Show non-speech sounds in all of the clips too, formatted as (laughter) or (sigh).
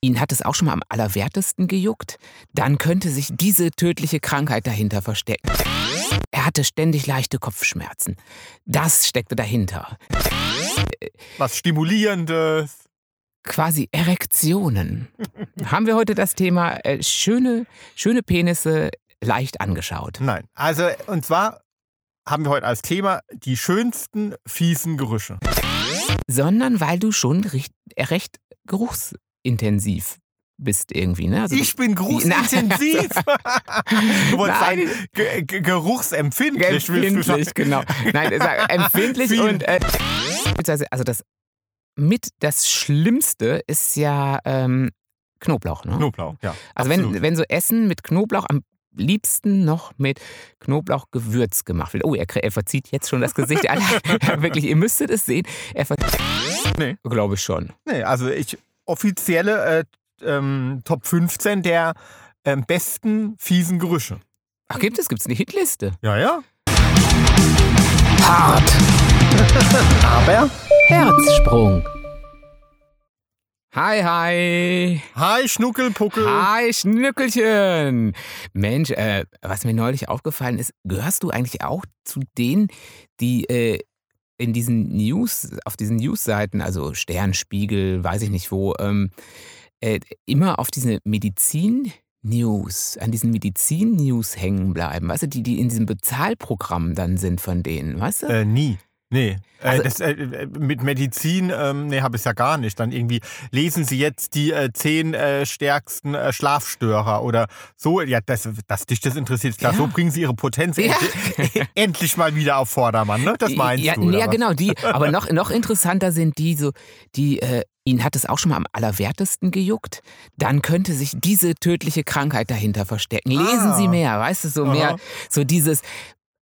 ihn hat es auch schon mal am allerwertesten gejuckt, dann könnte sich diese tödliche Krankheit dahinter verstecken. Er hatte ständig leichte Kopfschmerzen. Das steckte dahinter. Was Stimulierendes. Quasi Erektionen. Haben wir heute das Thema äh, schöne, schöne Penisse leicht angeschaut. Nein, also und zwar haben wir heute als Thema die schönsten fiesen Gerüche. Sondern weil du schon recht, recht geruchsintensiv bist irgendwie, ne? Also ich bin geruchsintensiv. (laughs) du wolltest Nein. sagen, ge ge geruchsempfindlich. empfindlich, genau. Nein, (laughs) empfindlich und äh, also das mit das Schlimmste ist ja ähm, Knoblauch, ne? Knoblauch, ja. Also wenn, absolut. wenn so Essen mit Knoblauch am liebsten noch mit Knoblauchgewürz gemacht wird. Oh, er, er verzieht jetzt schon das Gesicht. (laughs) Wirklich, ihr müsstet es sehen. Er verzieht, Nee. glaube ich schon. Nee, also ich offizielle äh, ähm, Top 15 der ähm, besten fiesen Gerüche. Ach, gibt es? Gibt es eine Hitliste? Ja, ja. Hart. (laughs) Aber. Herzsprung. Hi, hi. Hi, Schnuckelpuckel. Hi, Schnückelchen. Mensch, äh, was mir neulich aufgefallen ist, gehörst du eigentlich auch zu denen, die äh, in diesen News, auf diesen Newsseiten, also Sternspiegel, weiß ich nicht wo, ähm, äh, immer auf diese Medizin-News, an diesen Medizin-News hängen bleiben, weißt du, die, die in diesem Bezahlprogramm dann sind von denen, weißt du? Äh, nie. Nee, Also- äh, das, äh, mit Medizin, ähm, nee, habe ich ja gar nicht. Dann irgendwie lesen Sie jetzt die äh, zehn äh, stärksten äh, Schlafstörer oder so. Ja, das, dass dich das interessiert, klar. Ja. So bringen Sie Ihre Potenz Ja. endlich, (laughs) endlich mal wieder auf Vordermann, ne? Das meinst ja, du, Ja, was? genau, die. (laughs) Aber noch, noch interessanter sind die, so, die, äh, ihn hat es auch schon mal am allerwertesten gejuckt. Dann könnte sich diese tödliche Krankheit dahinter verstecken. Lesen Ah. Sie mehr, weißt du, so mehr, Aha. so dieses,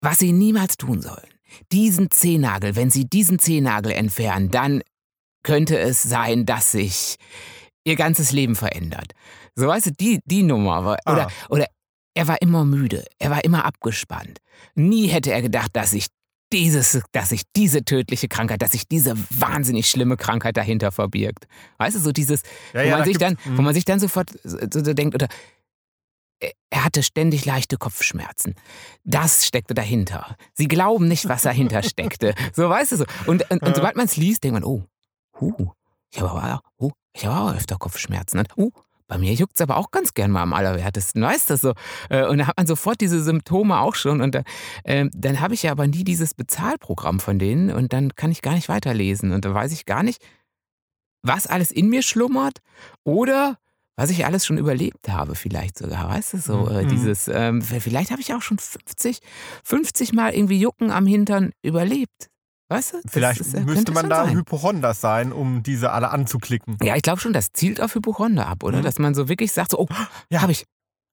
was Sie niemals tun sollen. Diesen Zehennagel, wenn Sie diesen Zehennagel entfernen, dann könnte es sein, dass sich Ihr ganzes Leben verändert. So, weißt du, die, die Nummer. war- Oder, Ah. oder er war immer müde, er war immer abgespannt. Nie hätte er gedacht, dass sich dieses, dass sich diese tödliche Krankheit, dass sich diese wahnsinnig schlimme Krankheit dahinter verbirgt. Weißt du, so dieses, Ja, wo, ja, man da sich dann, wo man sich dann sofort so, so denkt, oder er- er hatte ständig leichte Kopfschmerzen. Das steckte dahinter. Sie glauben nicht, was dahinter (laughs) steckte. So, weißt du so. Und, und, und sobald man es liest, denkt man, oh, huh, ich habe aber, oh, ich habe auch öfter Kopfschmerzen. Und, oh, bei mir juckt es aber auch ganz gern mal am allerwertesten, weißt du so. Äh, Und da hat man sofort diese Symptome auch schon. Und da, ähm, dann habe ich ja aber nie dieses Bezahlprogramm von denen und dann kann ich gar nicht weiterlesen. Und da weiß ich gar nicht, was alles in mir schlummert oder was ich alles schon überlebt habe, vielleicht sogar, weißt du, so äh, Mhm. dieses, ähm, vielleicht habe ich auch schon 50, 50 Mal irgendwie Jucken am Hintern überlebt, weißt du? Das Vielleicht ist, äh, müsste man da sein. Hypochonder sein, um diese alle anzuklicken. Ja, ich glaube schon, das zielt auf Hypochonder ab, oder? Mhm. Dass man so wirklich sagt, so, oh, Ja. habe ich.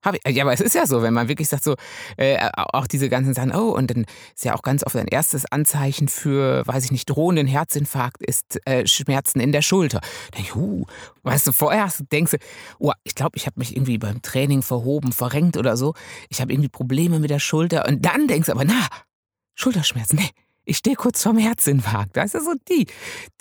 Hab ich. Ja, aber es ist ja so, wenn man wirklich sagt, so, äh, auch diese ganzen Sachen, oh, und dann ist ja auch ganz oft ein erstes Anzeichen für, weiß ich nicht, drohenden Herzinfarkt ist äh, Schmerzen in der Schulter. Da denk ich, huh, weißt du, vorher denkst du, oh, ich glaube, ich habe mich irgendwie beim Training verhoben, verrenkt oder so. Ich habe irgendwie Probleme mit der Schulter. Und dann denkst du aber, na, Schulterschmerzen, nee. Ich stehe kurz vorm Herzinfarkt. Das ist so die,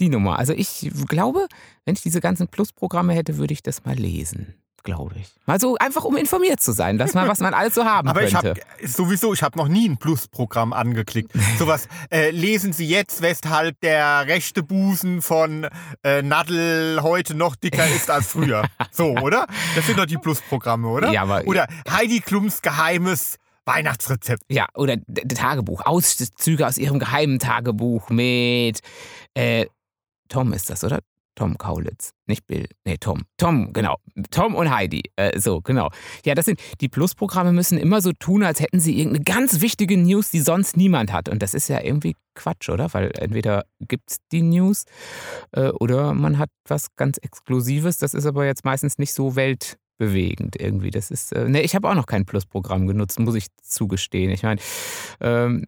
die Nummer. Also ich glaube, wenn ich diese ganzen Plus-Programme hätte, würde ich das mal lesen. Glaube ich. Mal so einfach, um informiert zu sein, dass man, was man alles so haben (laughs) Aber ich könnte. habe sowieso, ich habe noch nie ein Plus-Programm angeklickt. (laughs) Sowas, äh, lesen Sie jetzt, weshalb der rechte Busen von äh, Nadel heute noch dicker ist als früher. (laughs) So, oder? Das sind doch die Plus-Programme, oder? Ja, aber- Oder Heidi Klums geheimes Weihnachtsrezept. Ja, oder Tagebuch. Auszüge aus ihrem geheimen Tagebuch mit äh, Tom ist das, oder? Tom Kaulitz. Nicht Bill. Nee, Tom. Tom, genau. Tom und Heidi. Äh, so, genau. Ja, das sind, die Plus-Programme müssen immer so tun, als hätten sie irgendeine ganz wichtige News, die sonst niemand hat. Und das ist ja irgendwie Quatsch, oder? Weil entweder gibt es die News äh, oder man hat was ganz Exklusives. Das ist aber jetzt meistens nicht so weltbewegend irgendwie. Das ist, äh, nee, ich habe auch noch kein Plus-Programm genutzt, muss ich zugestehen. Ich meine, ähm,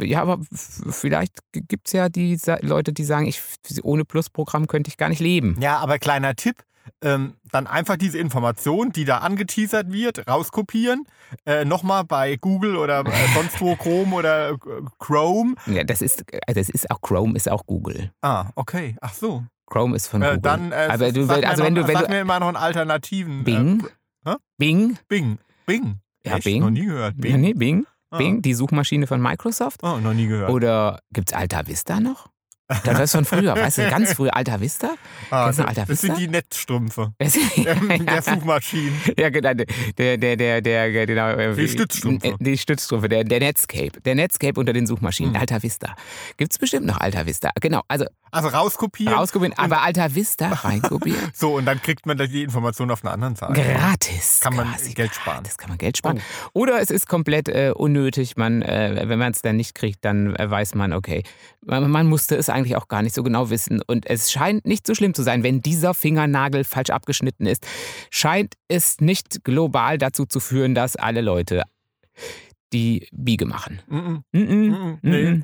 ja, aber vielleicht gibt es ja die Leute, die sagen, ich, ohne Plus-Programm könnte ich gar nicht leben. Ja, aber kleiner Tipp. Ähm, dann einfach diese Information, die da angeteasert wird, rauskopieren, äh, nochmal bei Google oder äh, (laughs) sonst wo Chrome oder äh, Chrome. Ja, das ist, also das ist auch Chrome, ist auch Google. Ah, okay. Ach so. Chrome ist von Äh, Google. dann, äh, Aber du, sag mir also noch, wenn du, wenn sag du mir immer noch einen alternativen. Bing, Äh? Bing, Bing. Bing. Ja, Echt? Bing. Noch nie gehört. ja, Bing. nee, Bing, Ah. Bing, die Suchmaschine von Microsoft. Oh, noch nie gehört. Oder gibt's Alta Vista noch? Das ist von früher, weißt du, ganz früh Alta Vista. ah, kennst du das, Alter das sind Vista? die Netzstrümpfe. (laughs) Der Suchmaschinen. Ja, genau, der, der, der, der, genau. äh, Die Stützstrümpfe. Die Stützstrümpfe, der, der Netscape. Der Netscape unter den Suchmaschinen, Hm. Alta Vista. Gibt's bestimmt noch Alta Vista. Genau, also Also rauskopieren. rauskopieren, aber Alta Vista reinkopieren. (laughs) So, und dann kriegt man die Information auf einer anderen Seite. Gratis. Kann man Geld sparen. Das kann man Geld sparen. Oder es ist komplett äh, unnötig. Man, äh, wenn man es dann nicht kriegt, dann äh, weiß man, okay, man, man musste es eigentlich auch gar nicht so genau wissen. Und es scheint nicht so schlimm zu sein, wenn dieser Fingernagel falsch abgeschnitten ist. Scheint es nicht global dazu zu führen, dass alle Leute die Biege machen. Mm -mm, Mhm. Nee.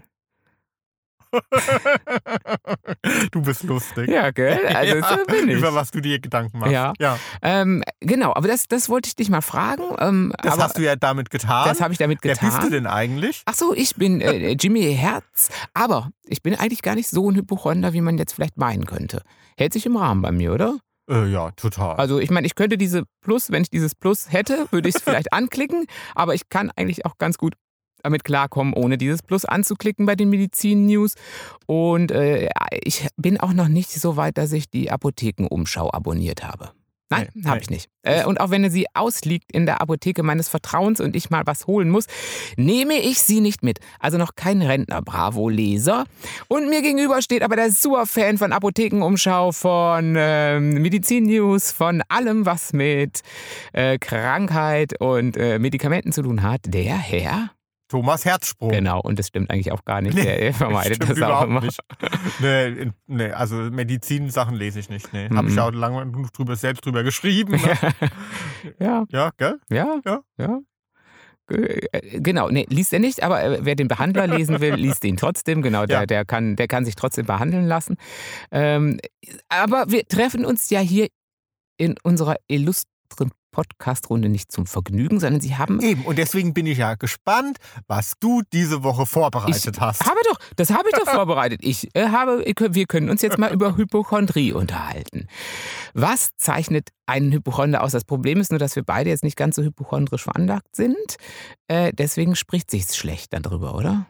(laughs) Du bist lustig. Ja, gell? (laughs) Also Ja, so bin ich. Über was du dir Gedanken machst. Ja. ja. Ähm, genau, aber das, das wollte ich dich mal fragen. Ähm, Das hast du ja damit getan. das habe ich damit Wer getan. bist du denn eigentlich? Ach so, ich bin äh, Jimmy Herz, aber ich bin eigentlich gar nicht so ein Hypochonder, wie man jetzt vielleicht meinen könnte. Hält sich im Rahmen bei mir, oder? Äh, ja, total. Also ich meine, ich könnte diese Plus, wenn ich dieses Plus hätte, würde ich es (laughs) vielleicht anklicken, aber ich kann eigentlich auch ganz gut damit klarkommen, ohne dieses Plus anzuklicken bei den Medizin-News. Und äh, ich bin auch noch nicht so weit, dass ich die Apothekenumschau abonniert habe. Nein, Nee, habe ich nicht. Äh, und auch wenn sie ausliegt in der Apotheke meines Vertrauens und ich mal was holen muss, nehme ich sie nicht mit. Also noch kein Rentner-Bravo-Leser. Und mir gegenüber steht aber der Super-Fan von Apothekenumschau, von ähm, Medizin-News, von allem, was mit äh, Krankheit und äh, Medikamenten zu tun hat, der Herr. Thomas Herzsprung. Genau, und das stimmt eigentlich auch gar nicht. Nee, der vermeidet das auch immer. nicht. Nee, nee, also Medizin-Sachen lese ich nicht. Nee. Habe Mhm. ich auch lange genug drüber, selbst drüber geschrieben. Ne? (laughs) ja, ja, gell? ja, Ja. ja. Äh, Genau, nee, liest er nicht, aber äh, wer den Behandler lesen will, (laughs) liest ihn trotzdem. Genau, der, Ja. der, kann, der kann sich trotzdem behandeln lassen. Ähm, aber wir treffen uns ja hier in unserer illustren Podcast-Runde nicht zum Vergnügen, sondern Sie haben. Eben, und deswegen bin ich ja gespannt, was du diese Woche vorbereitet Ich hast. habe doch, das habe ich doch (laughs) vorbereitet. Ich äh, habe, wir können uns jetzt mal über Hypochondrie unterhalten. Was zeichnet einen Hypochonder aus? Das Problem ist nur, dass wir beide jetzt nicht ganz so hypochondrisch veranlagt sind. Äh, deswegen spricht sich's schlecht dann drüber, oder?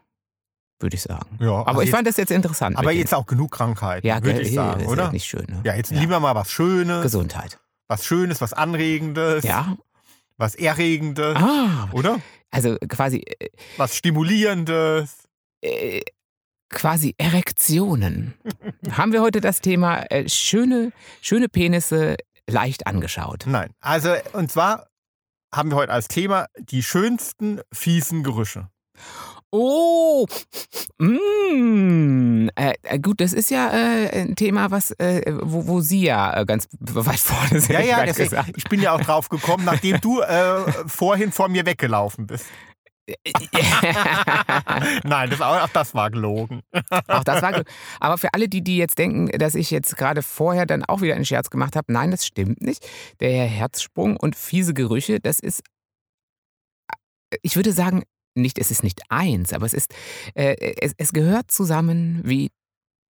Würde ich sagen. Ja, Aber also ich jetzt, fand das jetzt interessant. aber jetzt auch genug Krankheiten, ja, würde ich ist sagen, ja oder? Nicht schön, ne? Ja, jetzt lieber mal was Schönes, Gesundheit. Was Schönes, was Anregendes, Ja. was Erregendes, Ah, oder? also quasi, äh, Was Stimulierendes. äh, quasi Erektionen. (laughs) Haben wir heute das Thema äh, schöne, schöne Penisse leicht angeschaut. Nein, also und zwar haben wir heute als Thema die schönsten fiesen Gerüche. Oh, mm, äh, äh, gut, das ist ja äh, ein Thema, was, äh, wo, wo Sie ja äh, ganz weit vorne sind. Ja, ja, deswegen, ich bin ja auch drauf gekommen, nachdem du äh, vorhin vor mir weggelaufen bist. (laughs) Nein, das, auch das war gelogen. Auch das war. Aber für alle, die, die jetzt denken, dass ich jetzt gerade vorher dann auch wieder einen Scherz gemacht habe, nein, das stimmt nicht. Der Herzsprung und fiese Gerüche, das ist, ich würde sagen, nicht, es ist nicht eins, aber es ist, äh, es, es gehört zusammen wie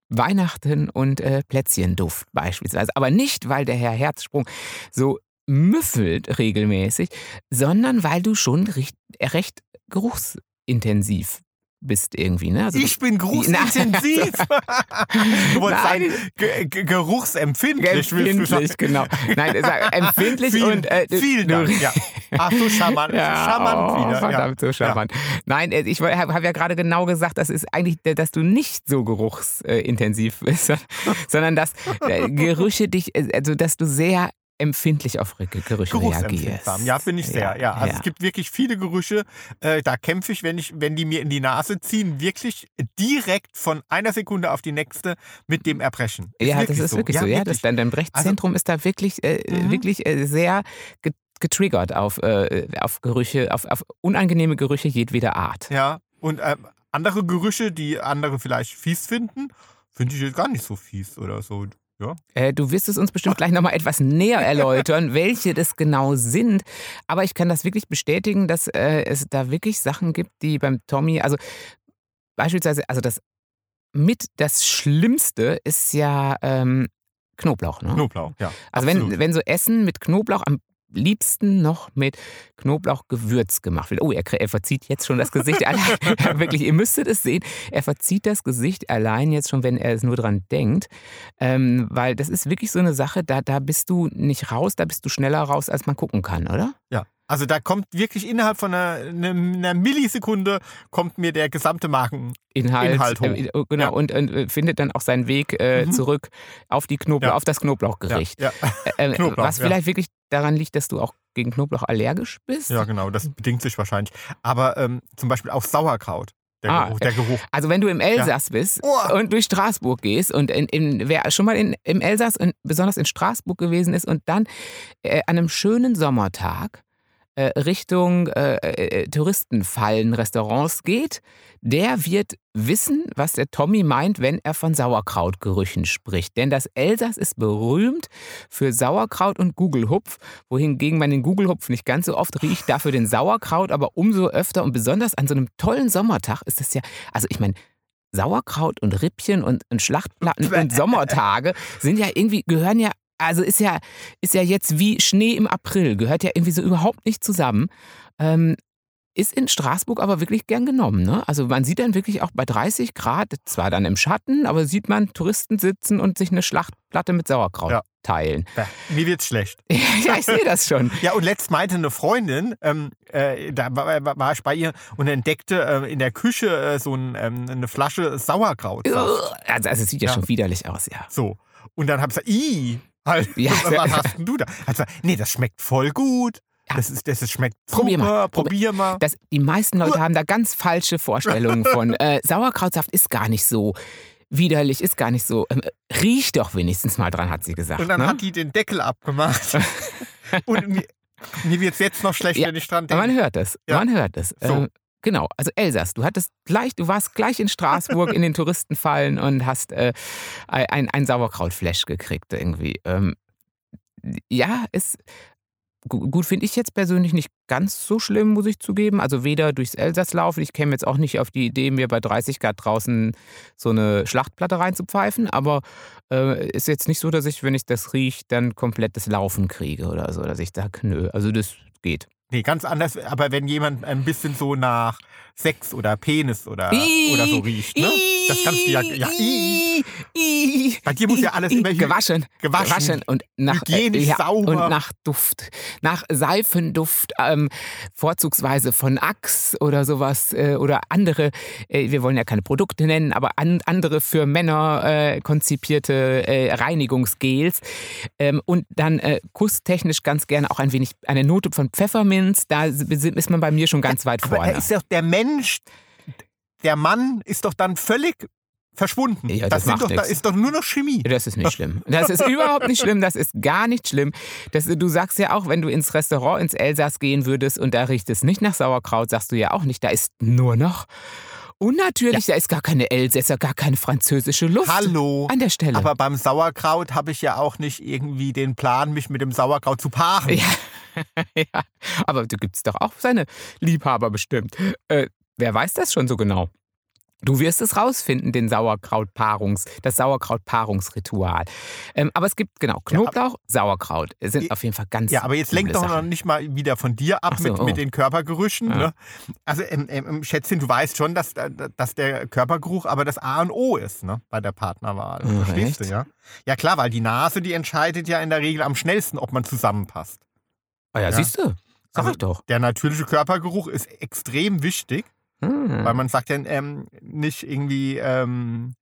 Weihnachten und äh, Plätzchenduft beispielsweise. Aber nicht, weil der Herr Herzsprung so müffelt regelmäßig, sondern weil du schon recht, recht geruchsintensiv bist irgendwie. Ne? Also Ich bin geruchsintensiv. (laughs) du wolltest Nein. sagen, ge ge geruchsempfindlich. willst du Empfindlich, genau. Nein, empfindlich Vielen, und äh, du- Dank. Ja. Ach so charmant, (laughs) Ja, charmant oh, wieder. Verdammt, so charmant. Nein, äh, ich habe hab ja gerade genau gesagt, das ist eigentlich, äh, dass du nicht so geruchsintensiv bist, (laughs) sondern dass äh, Gerüche dich, also dass du sehr empfindlich auf Ge- Gerüche reagierst. Ja, bin ich sehr. Ja, also es gibt wirklich viele Gerüche, äh, da kämpfe ich wenn, ich, wenn die mir in die Nase ziehen, wirklich direkt von einer Sekunde auf die nächste mit dem Erbrechen. Ja, das ist wirklich so. Ja, das, wirklich. dein, dein Brechzentrum ist da wirklich, äh, Mhm. wirklich äh, sehr ge- getriggert auf, äh, auf Gerüche, auf, auf unangenehme Gerüche jedweder Art. Ja, und ähm, andere Gerüche, die andere vielleicht fies finden, finde ich jetzt gar nicht so fies oder so. Ja. Äh, du wirst es uns bestimmt gleich nochmal etwas näher erläutern, (laughs) welche das genau sind. Aber ich kann das wirklich bestätigen, dass äh, es da wirklich Sachen gibt, die beim Tommy, also beispielsweise, also das mit das Schlimmste ist ja ähm, Knoblauch. Ne? Knoblauch, ja. Also absolut. wenn, wenn so Essen mit Knoblauch am liebsten noch mit Knoblauchgewürz gemacht wird. Oh, er, er verzieht jetzt schon das Gesicht allein. (laughs) Wirklich, ihr müsstet es sehen. Er verzieht das Gesicht allein jetzt schon, wenn er es nur dran denkt. Ähm, weil das ist wirklich so eine Sache, da, da bist du nicht raus, da bist du schneller raus, als man gucken kann, oder? Ja. Also da kommt wirklich innerhalb von einer, einer Millisekunde kommt mir der gesamte Marken Inhalt, Inhalt hoch. äh, genau, Ja. und, und äh, findet dann auch seinen Weg äh, Mhm. zurück auf die Knoblauch, Ja. auf das Knoblauchgericht. Ja, ja. Äh, (laughs) Knoblauch, was ja. vielleicht wirklich daran liegt, dass du auch gegen Knoblauch allergisch bist. ja, genau, das bedingt sich wahrscheinlich. Aber ähm, zum Beispiel auch Sauerkraut, der Ah, Geruch. Der Geruch. Also wenn du im Elsass bist Oh. und durch Straßburg gehst und in, in, wer schon mal in, im Elsass und besonders in Straßburg gewesen ist und dann äh, an einem schönen Sommertag äh, Richtung äh, äh, Touristenfallen, Restaurants geht, der wird wissen, was der Tommy meint, wenn er von Sauerkrautgerüchen spricht. Denn das Elsass ist berühmt für Sauerkraut und Gugelhupf, wohingegen man den Gugelhupf nicht ganz so oft riecht, dafür den Sauerkraut aber umso öfter und besonders an so einem tollen Sommertag ist das ja, also ich meine, Sauerkraut und Rippchen und, und Schlachtplatten (laughs) und Sommertage sind ja irgendwie, gehören ja, also ist ja, ist ja jetzt wie Schnee im April, gehört ja irgendwie so überhaupt nicht zusammen. Ähm, ist in Straßburg aber wirklich gern genommen. Ne? Also man sieht dann wirklich auch bei 30 Grad, zwar dann im Schatten, aber sieht man Touristen sitzen und sich eine Schlachtplatte mit Sauerkraut Ja. teilen. Bäh, Mir wird's schlecht. (laughs) ja, ich sehe das schon. Ja, und letzt meinte eine Freundin, ähm, äh, da war, war- ich bei ihr und entdeckte äh, in der Küche äh, so ein, ähm, eine Flasche Sauerkraut. Also, also es sieht ja, Ja. schon widerlich aus, ja. So. Und dann habe ich gesagt, ih, halt, Ja. (laughs) was hast denn du da? Gesagt, nee, das schmeckt voll gut. Das, ist, das ist, schmeckt Probier super, mal, prob- probier mal. Das, die meisten Leute haben da ganz falsche Vorstellungen von. (laughs) Äh, Sauerkrautsaft ist gar nicht so widerlich, ist gar nicht so. Ähm, riech doch wenigstens mal dran, hat sie gesagt. Und dann ne? hat die den Deckel abgemacht. (laughs) und mir, mir wird es jetzt noch schlecht, Ja, wenn ich dran Aber denke. man hört es. Ja. Man hört es. So. Ähm, genau. Also Elsass, du hattest gleich, du warst gleich in Straßburg in den Touristenfallen und hast äh, ein, ein Sauerkrautflash gekriegt irgendwie. Ähm, ja, ist gut finde ich jetzt persönlich nicht ganz so schlimm, muss ich zugeben. Also weder durchs Elsass laufen, ich käme jetzt auch nicht auf die Idee, mir bei 30 Grad draußen so eine Schlachtplatte reinzupfeifen, aber äh, ist jetzt nicht so, dass ich, wenn ich das rieche, dann komplett das Laufen kriege oder so, dass ich sage, nö, also das geht. Nee, ganz anders. Aber wenn jemand ein bisschen so nach Sex oder Penis oder, oder so riecht, ne? Das kannst du ja. ja Bei dir muss ja alles immer hy- gewaschen, gewaschen, und nach hygienisch sauber. und nach Duft, nach Seifenduft, ähm, vorzugsweise von Axe oder sowas äh, oder andere. Äh, wir wollen ja keine Produkte nennen, aber an, andere für Männer äh, konzipierte äh, Reinigungsgels ähm, und dann äh, kusstechnisch ganz gerne auch ein wenig eine Note von Pfefferminz. Da ist man bei mir schon ganz weit Aber vorne. er ist doch der Mensch, der Mann ist doch dann völlig verschwunden. Ja, das macht doch, da ist doch nur noch Chemie. Das ist nicht schlimm. Das ist (laughs) überhaupt nicht schlimm. Das ist gar nicht schlimm. Das, du sagst ja auch, wenn du ins Restaurant ins Elsass gehen würdest und da riecht es nicht nach Sauerkraut, sagst du ja auch nicht, da ist nur noch. Und natürlich, da ist gar keine Elsässer, gar keine französische Luft. Hallo. An der Stelle. Aber beim Sauerkraut habe ich ja auch nicht irgendwie den Plan, mich mit dem Sauerkraut zu paaren. Ja. (laughs) ja. Aber du gibt's doch auch seine Liebhaber bestimmt. Äh, wer weiß das schon so genau? Du wirst es rausfinden, den Sauerkrautpaarungs, das Sauerkrautpaarungsritual. Ähm, aber es gibt genau Knoblauch, Sauerkraut. Es sind Ja, auf jeden Fall ganz Ja, aber jetzt lenk üble doch noch nicht mal wieder von dir ab so, mit, oh. mit den Körpergerüchen. Ja. Ne? Also, ähm, ähm, Schätzchen, du weißt schon, dass, äh, dass der Körpergeruch aber das A und O ist ne? bei der Partnerwahl. Ach, Verstehst du, ja? Ja, klar, weil die Nase, die entscheidet ja in der Regel am schnellsten, ob man zusammenpasst. Ah ja, Ja. siehst du? Sag Also, ich doch. Der natürliche Körpergeruch ist extrem wichtig, Hm. weil man sagt ja ähm, nicht irgendwie ähm,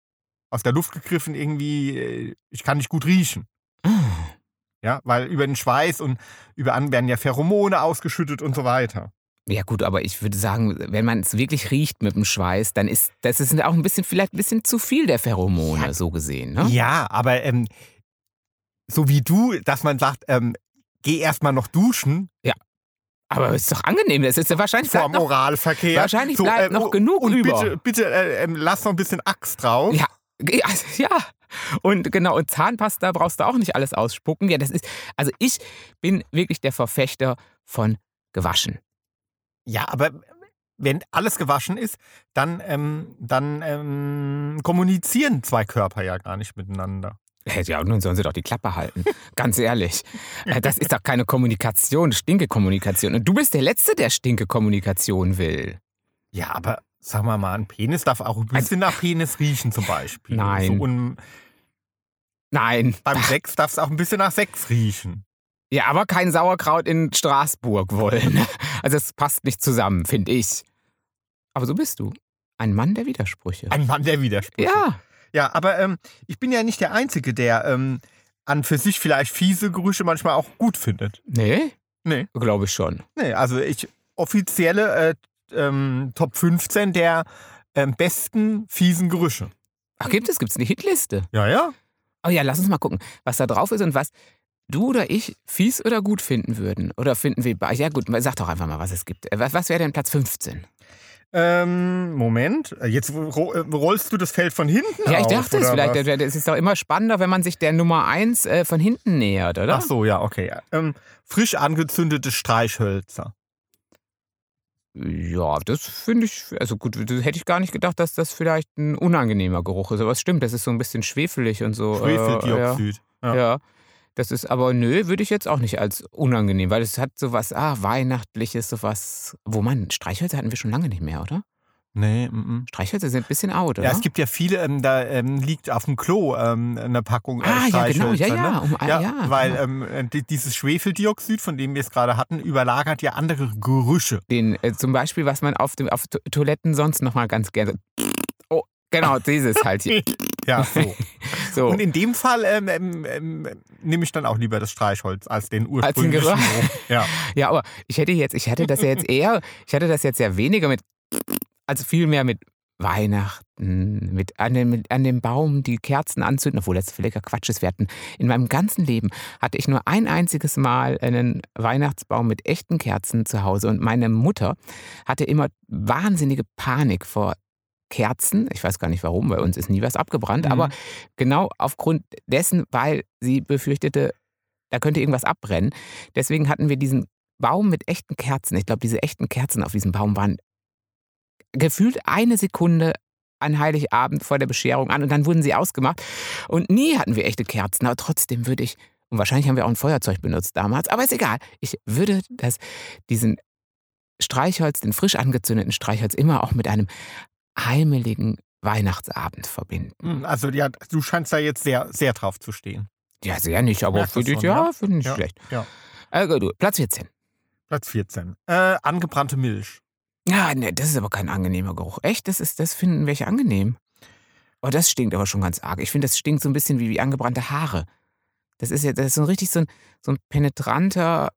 aus der Luft gegriffen, irgendwie, äh, ich kann nicht gut riechen. Ah. Ja, weil über den Schweiß und über an werden ja Pheromone ausgeschüttet und so weiter. Ja gut, aber ich würde sagen, wenn man es wirklich riecht mit dem Schweiß, dann ist das ist auch ein bisschen vielleicht ein bisschen zu viel der Pheromone Ja. so gesehen, ne? Ja, aber ähm, so wie du, dass man sagt, ähm, geh erstmal noch duschen Aber ist doch angenehm, das ist ja wahrscheinlich vor bleibt dem noch, Oralverkehr. wahrscheinlich bleibt noch oh, genug und über. Bitte, bitte äh, ähm, lass noch ein bisschen Axt drauf. Ja, ja, ja. Und genau, und Zahnpasta brauchst du auch nicht alles ausspucken. Ja, das ist, also ich bin wirklich der Verfechter von gewaschen. Ja, aber wenn alles gewaschen ist, dann, ähm, dann ähm, kommunizieren zwei Körper ja gar nicht miteinander. Ja, nun sollen sie doch die Klappe halten. Ganz ehrlich. Äh, Das ist doch keine Kommunikation, Stinke-Kommunikation. Und du bist der Letzte, der Stinke-Kommunikation will. Ja, aber sagen wir mal, ein Penis darf auch ein bisschen nach Penis riechen zum Beispiel. Nein. So, Nein. beim Sex darf es auch ein bisschen nach Sex riechen. Ja, aber kein Sauerkraut in Straßburg wollen. Also es passt nicht zusammen, finde ich. Aber so bist du. Ein Mann der Widersprüche. Ein Mann der Widersprüche. Ja. Ja, aber ähm, ich bin ja nicht der Einzige, der ähm, an für sich vielleicht fiese Gerüche manchmal auch gut findet. Nee? Nee. Glaube ich schon. Nee, also ich offizielle äh, ähm, Top 15 der ähm, besten fiesen Gerüche. Ach, gibt es? Gibt es eine Hitliste? Ja, ja. Oh ja, lass uns mal gucken, was da drauf ist und was du oder ich fies oder gut finden würden. Oder finden wir. Ja gut, sag doch einfach mal, was es gibt. Äh, Was, was wäre denn Platz 15? Ähm, Moment, jetzt äh, rollst du das Feld von hinten Ja, ich auf, dachte es oder vielleicht. was? Es ist doch immer spannender, wenn man sich der Nummer 1 äh, von hinten nähert, oder? Ach so, ja, okay. Ähm, frisch angezündete Streichhölzer. Ja, das finde ich, also gut, das hätte ich gar nicht gedacht, dass das vielleicht ein unangenehmer Geruch ist. Aber es stimmt, das ist so ein bisschen schwefelig und so. Äh, Schwefeldioxid. ja, Ja. ja. Das ist aber, nö, würde ich jetzt auch nicht als unangenehm, weil es hat sowas, ah, weihnachtliches, sowas. Wo man, Streichhölzer hatten wir schon lange nicht mehr, oder? Nee, mm, mm. Streichhölzer sind ein bisschen out, oder? Ja, es gibt ja viele, ähm, da ähm, liegt auf dem Klo ähm, eine Packung äh, Ah, ja, genau, ja, Streichhölzer, ja, Ne? um, ah, Ja, ja, weil genau. ähm, äh, di- dieses Schwefeldioxid, von dem wir es gerade hatten, überlagert ja andere Gerüche. Den, äh, zum Beispiel, was man auf, dem, auf To- Toiletten sonst noch mal ganz gerne. Oh, genau, dieses halt hier. (laughs) Ja, (laughs) so. So. Und in dem Fall ähm, ähm, ähm, nehme ich dann auch lieber das Streichholz als den ursprünglichen? Geruch. Ja. (laughs) Ja, aber ich hätte jetzt, ich hatte das ja jetzt eher, ich hatte das jetzt ja weniger mit, also viel mehr mit Weihnachten, mit an, dem, mit an dem Baum die Kerzen anzünden, obwohl das völliger Quatsch ist. Wir hatten in meinem ganzen Leben hatte ich nur ein einziges Mal einen Weihnachtsbaum mit echten Kerzen zu Hause und meine Mutter hatte immer wahnsinnige Panik vor Kerzen. Ich weiß gar nicht warum, bei uns ist nie was abgebrannt, Mhm. aber genau aufgrund dessen, weil sie befürchtete, da könnte irgendwas abbrennen. Deswegen hatten wir diesen Baum mit echten Kerzen. Ich glaube, diese echten Kerzen auf diesem Baum waren gefühlt eine Sekunde an Heiligabend vor der Bescherung an und dann wurden sie ausgemacht. Und nie hatten wir echte Kerzen, aber trotzdem würde ich, und wahrscheinlich haben wir auch ein Feuerzeug benutzt damals, aber ist egal, ich würde das, diesen Streichholz, den frisch angezündeten Streichholz immer auch mit einem heimeligen Weihnachtsabend verbinden. Hm, Also ja, du scheinst da jetzt sehr, sehr drauf zu stehen. Ja, sehr nicht, aber Merkt das finde ich, schon, ja, ja? finde ich Ja, schlecht. ja. Also, du, Platz 14. Platz 14. Äh, angebrannte Milch. Ja, ne, das ist aber kein angenehmer Geruch. Echt, das, ist, das finden welche angenehm. Oh, das stinkt aber schon ganz arg. Ich finde, das stinkt so ein bisschen wie, wie angebrannte Haare. Das ist ja, das ist so richtig so ein, so ein penetranter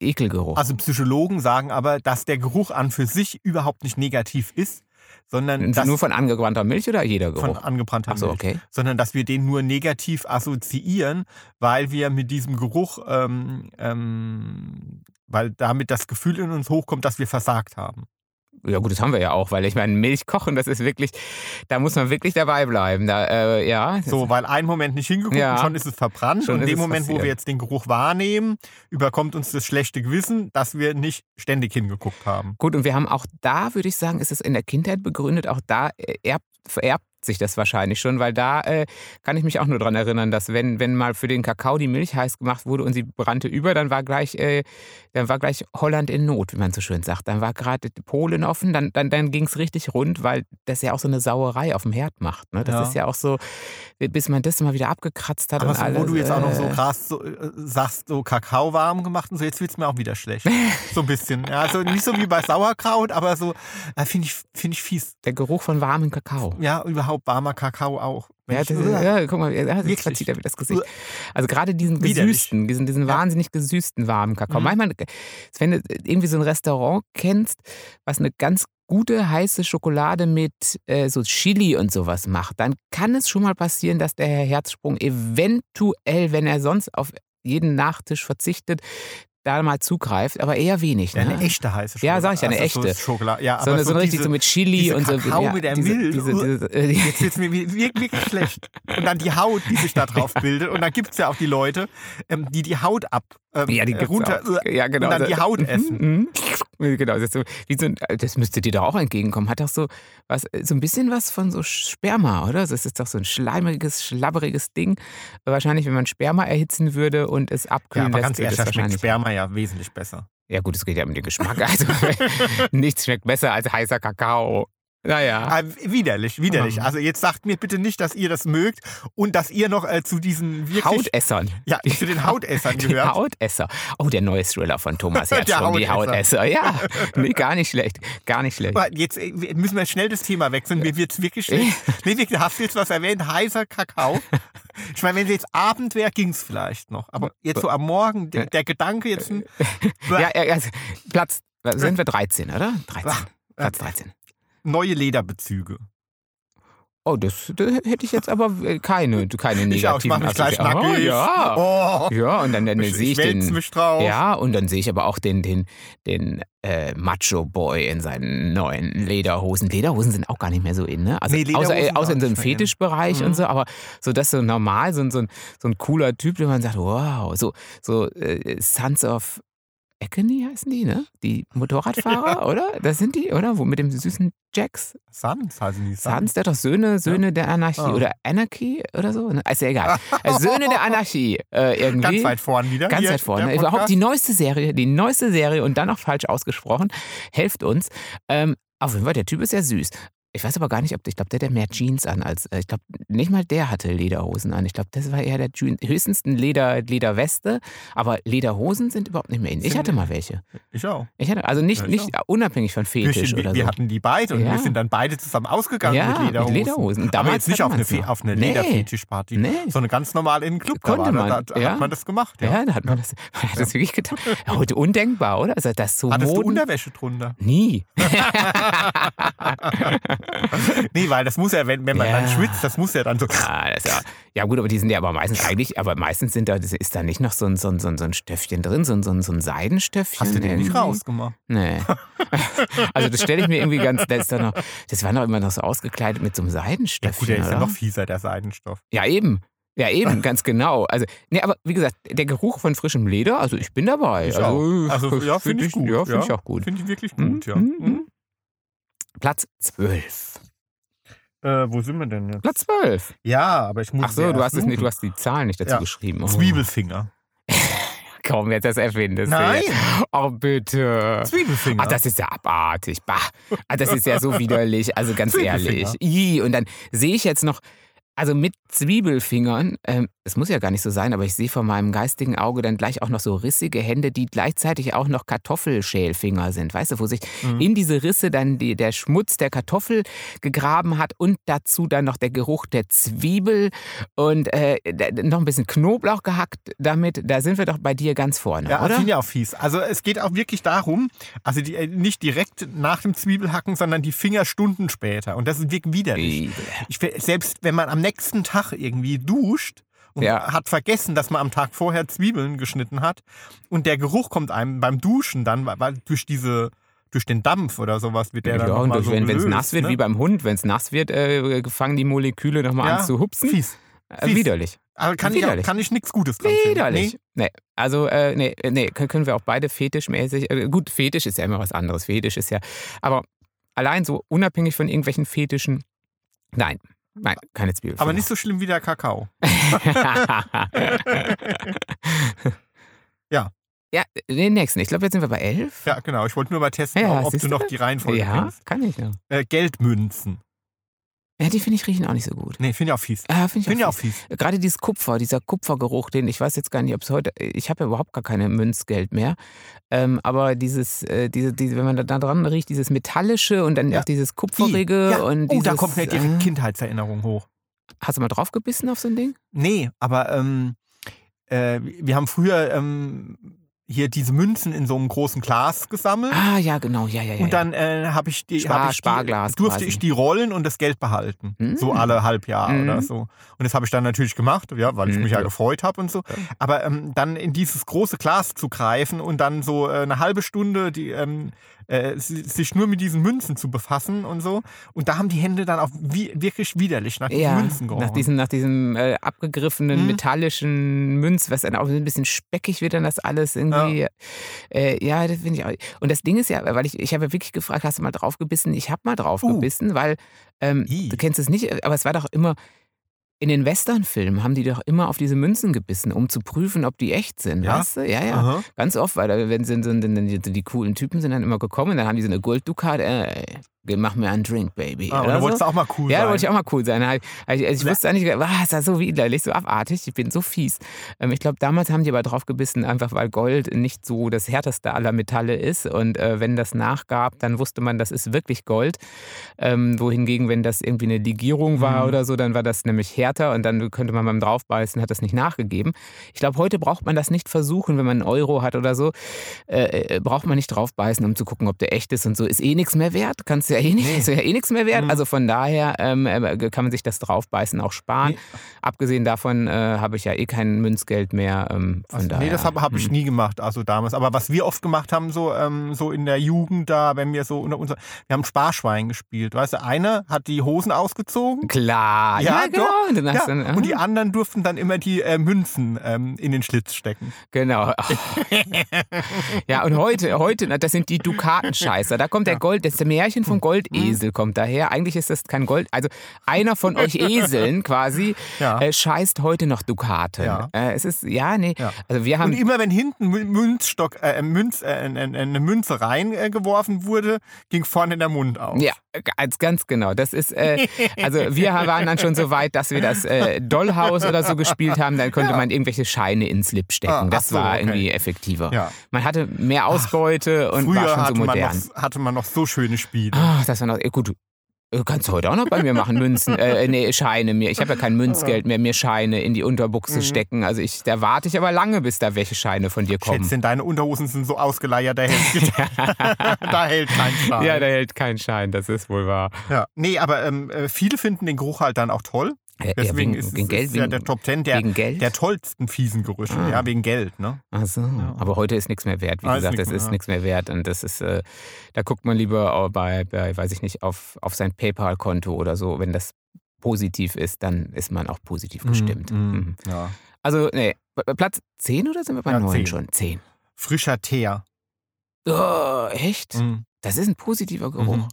Ekelgeruch. Also Psychologen sagen aber, dass der Geruch an für sich überhaupt nicht negativ ist, sondern dass Nur von angebrannter Milch oder jeder von Geruch? angebrannter Ach so, Milch. okay. sondern dass wir den nur negativ assoziieren, weil wir mit diesem Geruch, ähm, ähm, weil damit das Gefühl in uns hochkommt, dass wir versagt haben. Ja gut, das haben wir ja auch, weil ich meine, Milch kochen, das ist wirklich, da muss man wirklich dabei bleiben. Da, äh, ja, So, weil einen Moment nicht hingeguckt Ja. und schon ist es verbrannt. Schon und in dem Moment, wo passiert. wir jetzt den Geruch wahrnehmen, überkommt uns das schlechte Gewissen, dass wir nicht ständig hingeguckt haben. Gut, und wir haben auch da, würde ich sagen, ist es in der Kindheit begründet, auch da äh, erbt, vererbt sich das wahrscheinlich schon, weil da äh, kann ich mich auch nur dran erinnern, dass wenn, wenn mal für den Kakao die Milch heiß gemacht wurde und sie brannte über, dann war gleich, äh, dann war gleich Holland in Not, wie man so schön sagt. Dann war gerade Polen offen, dann, dann, dann ging es richtig rund, weil das ja auch so eine Sauerei auf dem Herd macht. Ne? Das Ja. ist ja auch so, bis man das mal wieder abgekratzt hat Aber und so, alles. wo du jetzt auch noch so äh, krass so, äh, sagst, so Kakao warm gemacht und so, jetzt wird es mir auch wieder schlecht. (laughs) so ein bisschen. Ja, also nicht so wie bei Sauerkraut, aber so, finde ich, find ich fies. Der Geruch von warmem Kakao. Ja, überhaupt warmer Kakao auch. Ja, das ja, guck mal, ja, jetzt verzieht er wieder das Gesicht. Also gerade diesen gesüßten, diesen, diesen wahnsinnig gesüßten warmen Kakao. Mhm. Manchmal, wenn du irgendwie so ein Restaurant kennst, was eine ganz gute heiße Schokolade mit äh, so Chili und sowas macht, dann kann es schon mal passieren, dass der Herr Herzsprung eventuell, wenn er sonst auf jeden Nachtisch verzichtet, da mal zugreift, aber eher wenig. Ja, Ne? eine echte heiße Schokolade. Ja, sag ich ja, eine Also echte. So Schokolade. Ja, so, so, eine richtig diese, so mit Chili und so. Kakao mit der Milch. Diese, diese, äh, Jetzt wird es mir wirklich, schlecht. Und dann die Haut, die sich da drauf (laughs) bildet. Und dann gibt es ja auch die Leute, ähm, die die Haut ab, ähm, Ja, die gibt's runter auch. Ja, genau. und dann die Haut essen. Mhm. Genau, das, so, so ein, das müsste dir doch auch entgegenkommen. Hat doch so was, so ein bisschen was von so Sperma, oder? Das ist doch so ein schleimiges, schlabberiges Ding. Wahrscheinlich, wenn man Sperma erhitzen würde und es Ja, abkühlen aber lässt, ganz ehrlich, schmeckt. Sperma ja wesentlich besser. Ja, gut, es geht ja um den Geschmack. (laughs) Also, (laughs) nichts schmeckt besser als heißer Kakao. Naja. Ah, widerlich, widerlich. Mhm. Also jetzt sagt mir bitte nicht, dass ihr das mögt und dass ihr noch äh, zu diesen wirklich Hautessern. ja, zu den (laughs) Hautessern Die gehört. Hautesser. Oh, der neue Thriller von Thomas (laughs) Der Herzog, die Hautesser. Ja, (laughs) nee, gar nicht schlecht. Gar nicht schlecht. Aber Jetzt äh, müssen wir schnell das Thema wechseln. Mir wird es wirklich schlecht. Nee, wirklich, hast du jetzt was erwähnt? Heißer Kakao. Ich meine, wenn es jetzt Abend wäre, ging es vielleicht noch. Aber jetzt so am Morgen, der, der Gedanke jetzt. Ja, ja, Platz, sind wir 13, oder? 13. Ach, Platz 13. Neue Lederbezüge. Oh, das, das hätte ich jetzt aber äh, keine, keine (laughs) Ich auch, ich negativen mich gleich. Oh, ja. Oh, Ja, und dann, dann ich, sehe ich den. mich drauf. Ja, und dann sehe ich aber auch den, den, den äh, Macho-Boy in seinen neuen Lederhosen. Lederhosen sind auch gar nicht mehr so in, ne? Also Nee, außer, äh, außer in so einem. Fetischbereich Mhm. und so, aber so das so normal, so, ein- so, ein, so ein cooler Typ, der man sagt, wow, so, so äh, Sons of Econy heißen die, ne? Die Motorradfahrer, oder? Das sind die, oder? Wo mit dem süßen Jax. Sons heißen die. Sons, der hat doch Söhne, Söhne der Anarchie Ah. oder Anarchy oder so. ne? Ist ja egal. Äh, (laughs) Söhne der Anarchie äh, irgendwie. Ganz weit vorn wieder. Ganz weit vorne. der Überhaupt die neueste Serie, die neueste Serie und dann noch falsch ausgesprochen. Helft uns. Ähm, auf jeden Fall, der Typ ist ja süß. Ich weiß aber gar nicht, ob ich glaube, der hat mehr Jeans an als äh, ich glaube nicht mal der hatte Lederhosen an. Ich glaube, das war eher der Jeans, höchstens ein Leder Lederweste, aber Lederhosen sind überhaupt nicht mehr in. Ich hatte mal welche. Ich auch. Ich hatte also nicht Ja, ich nicht unabhängig von Wir, Fetisch wir, oder wir so. hatten die beide und Ja. wir sind dann beide zusammen ausgegangen ja, mit Lederhosen. Lederhosen. Aber Damals jetzt nicht auf eine, auf eine Nee. Lederfetischparty, Nee. sondern ganz normal in den Club. Konnte man, da, da hat man das gemacht. Ja. Da hat man das, man hat das wirklich getan. Heute undenkbar, oder? Also das so Hattest du Moden- Unterwäsche drunter? Nie. (laughs) (laughs) (laughs) Nee, weil das muss ja, wenn, wenn man Ja. dann schwitzt, das muss ja dann so. Ja, das ist ja, ja gut, aber die sind ja aber meistens eigentlich, aber meistens sind da, ist da nicht noch so ein, so ein, so ein, Stöffchen drin, so ein, so ein, so ein Seidenstöffchen. Hast du den nicht rausgemacht? Nee. (laughs) Also das stelle ich mir irgendwie ganz, das ist noch, das war doch immer noch so ausgekleidet mit so einem Ja Seidenstöffchen, gut, der ist ja noch fieser, der Seidenstoff. Ja, eben. Ja, eben, (laughs) ganz genau. Also, nee, aber wie gesagt, der Geruch von frischem Leder, also ich bin dabei. Ich also. Also, ja, finde ich gut. Ja, finde ich auch gut. Finde ich wirklich Mhm, gut, ja. mhm, Mhm. Platz 12. Äh, wo sind wir denn jetzt? Platz 12. Ja, aber ich muss. Ach so, du hast, es nicht, du hast die Zahlen nicht dazu Ja. geschrieben. Oh. Zwiebelfinger. (laughs) Komm, jetzt das erfindest Nein. jetzt. Oh, bitte. Zwiebelfinger. Ach, das ist ja abartig. Bah. Ah, das ist ja so widerlich. Also ganz ehrlich. Ih, und dann sehe ich jetzt noch, also mit Zwiebelfingern, ähm, es muss ja gar nicht so sein, aber ich sehe vor meinem geistigen Auge dann gleich auch noch so rissige Hände, die gleichzeitig auch noch Kartoffelschälfinger sind. Weißt du, wo sich Mhm. in diese Risse dann die, der Schmutz der Kartoffel gegraben hat und dazu dann noch der Geruch der Zwiebel und äh, noch ein bisschen Knoblauch gehackt damit. Da sind wir doch bei dir ganz vorne, Ja, oder? ich auch fies. Also es geht auch wirklich darum, also die, äh, nicht direkt nach dem Zwiebelhacken, sondern die Finger Stunden später. Und das ist wirklich widerlich. Ich, selbst wenn man am nächsten Tag irgendwie duscht und Ja. hat vergessen, dass man am Tag vorher Zwiebeln geschnitten hat und der Geruch kommt einem beim Duschen dann, weil, durch diese durch den Dampf oder sowas wird der dann ja, noch und mal durch, so wenn es nass wird, ne? wie beim Hund, wenn es nass wird, äh, fangen die Moleküle nochmal ja, an zu hupsen. Fies. Äh, widerlich. Aber kann ich, auch- Widerlich. kann ich nichts Gutes dran finden. Widerlich. Nee. Also, äh, nee, äh, nee, können können wir auch beide fetischmäßig. Äh, gut, Fetisch ist ja immer was anderes. Fetisch ist ja. Aber allein so unabhängig von irgendwelchen Fetischen. Nein, nein, keine Zwiebel. Aber nicht so schlimm wie der Kakao. (laughs) (laughs) Ja. Ja, den nächsten. Ich glaube, jetzt sind wir bei elf. Ja, genau. Ich wollte nur mal testen, Ja, ob, du noch die Reihenfolge Ja, kennst. kann ich noch. Äh, Geldmünzen. Ja, die finde ich riechen auch nicht so gut. Nee, finde ich auch fies. Ah, finde ich Finde ich auch auch fies. fies. Gerade dieses Kupfer, dieser Kupfergeruch, den ich weiß jetzt gar nicht, ob es heute, ich habe ja überhaupt gar keine Münzgeld mehr, ähm, aber dieses, äh, diese, diese, wenn man da dran riecht, dieses metallische und dann Ja. auch dieses kupferige ja. und oh, dieses, da kommt mir direkt äh, Kindheitserinnerung hoch. Hast du mal draufgebissen auf so ein Ding? Nee, aber ähm, äh, wir haben früher ähm, hier diese Münzen in so einem großen Glas gesammelt. Ah, ja, genau, ja, ja, ja. Und dann äh, habe ich die, Spar- hab ich die Sparglas durfte quasi. ich die rollen und das Geld behalten. Mm. So alle halb Jahr Mm. oder so. Und das habe ich dann natürlich gemacht, ja, weil ich Mm, mich ja, ja. gefreut habe und so. Aber ähm, dann in dieses große Glas zu greifen und dann so äh, eine halbe Stunde die, ähm, äh, sich nur mit diesen Münzen zu befassen und so. Und da haben die Hände dann auch wie, wirklich widerlich nach diesen Ja, Münzen gerochen. nach diesem, nach diesem äh, abgegriffenen Mhm. metallischen Münz, was dann auch ein bisschen speckig wird, dann das alles irgendwie. Ja, äh, ja das finde ich auch. Und das Ding ist ja, weil ich, ich habe ja wirklich gefragt, hast du mal drauf gebissen? Ich habe mal drauf Uh. gebissen, weil ähm, du kennst es nicht, aber es war doch immer. In den Westernfilmen haben die doch immer auf diese Münzen gebissen, um zu prüfen, ob die echt sind. Ja? Weißt du? Ja, ja. Aha. Ganz oft, weil da, wenn sind, sind, die, die coolen Typen sind dann immer gekommen, dann haben die so eine Golddukat, äh, mach mir einen Drink, Baby. Ah, oder da so. wolltest du auch mal cool Ja, da sein. wollte ich auch mal cool sein. Also ich, also ich wusste eigentlich, was, ist das so widerlich, so abartig. Ich bin so fies. Ähm, ich glaube, damals haben die aber drauf gebissen, einfach weil Gold nicht so das härteste aller Metalle ist. Und äh, wenn das nachgab, dann wusste man, das ist wirklich Gold. Ähm, wohingegen, wenn das irgendwie eine Legierung war Mhm. oder so, dann war das nämlich härter und dann könnte man beim Draufbeißen, hat das nicht nachgegeben. Ich glaube, heute braucht man das nicht versuchen, wenn man einen Euro hat oder so. Äh, äh, braucht man nicht draufbeißen, um zu gucken, ob der echt ist und so. Ist eh nichts mehr wert. Kannst du ja eh nicht, Nee. ist ja eh nichts mehr wert. Mhm. Also von daher ähm, äh, kann man sich das draufbeißen auch sparen. Nee. Abgesehen davon äh, habe ich ja eh kein Münzgeld mehr. Ähm, von Also, daher. nee, das habe hab ich hm. nie gemacht, also damals. Aber was wir oft gemacht haben, so, ähm, so in der Jugend da, wenn wir so unter unser, wir haben Sparschwein gespielt. Weißt du, einer hat die Hosen ausgezogen. Klar, ja, Ja, genau. Ja, dann, und die anderen durften dann immer die äh, Münzen ähm, in den Schlitz stecken. Genau. (laughs) ja, und heute, heute, das sind die Dukatenscheißer. Da kommt der Gold, das Märchen vom Goldesel kommt daher. Eigentlich ist das kein Gold. Also einer von euch (laughs) Eseln quasi Ja. äh, scheißt heute noch Dukaten. Ja. Äh, es ist, ja, nee. Ja. Also wir haben. Und immer wenn hinten Mü- Münzstock, äh, Münz, äh, äh, äh, eine Münze reingeworfen wurde, ging vorne der Mund auf. Ja, ganz, ganz genau. Das ist, äh, also wir waren dann schon so weit, dass wir das äh, Dollhaus oder so gespielt haben. Dann konnte man irgendwelche Scheine ins Slip stecken. Ah, ach das so, war okay. irgendwie effektiver. Man hatte mehr Ausbeute und Früher war schon so man modern. noch, hatte man noch so schöne Spiele. Ach, das war noch, eh, gut. Du kannst du heute auch noch bei mir machen, Münzen, äh, nee, Scheine mir. Ich habe ja kein (laughs) Münzgeld mehr, mir Scheine in die Unterbuchse Mhm. stecken. Also ich, da warte ich aber lange, bis da welche Scheine von dir kommen. Schätzchen, deine Unterhosen sind so ausgeleiert, da hält, (laughs) (laughs) da hält kein Schein. Ja, da hält kein Schein, das ist wohl wahr. Ja. Nee, aber ähm, äh, viele finden den Geruch halt dann auch toll. Ja, Deswegen wegen, ist, wegen ist, Geld, ist ja wegen, der Top Ten der, der tollsten fiesen Gerüche. Ah. Ja, wegen Geld, ne? Ach so. Aber heute ist nichts mehr wert. Wie Ah, gesagt, mehr, ist ja. nichts mehr wert. Und das ist, äh, da guckt man lieber bei, bei, weiß ich nicht, auf, auf sein PayPal-Konto oder so. Wenn das positiv ist, dann ist man auch positiv gestimmt. Mm, mm, Mhm. Ja. Also, nee, Platz 10 oder sind wir bei Ja, 9 10. schon? 10. Frischer Teer. Oh, echt? Mhm. Das ist ein positiver Geruch. Mhm.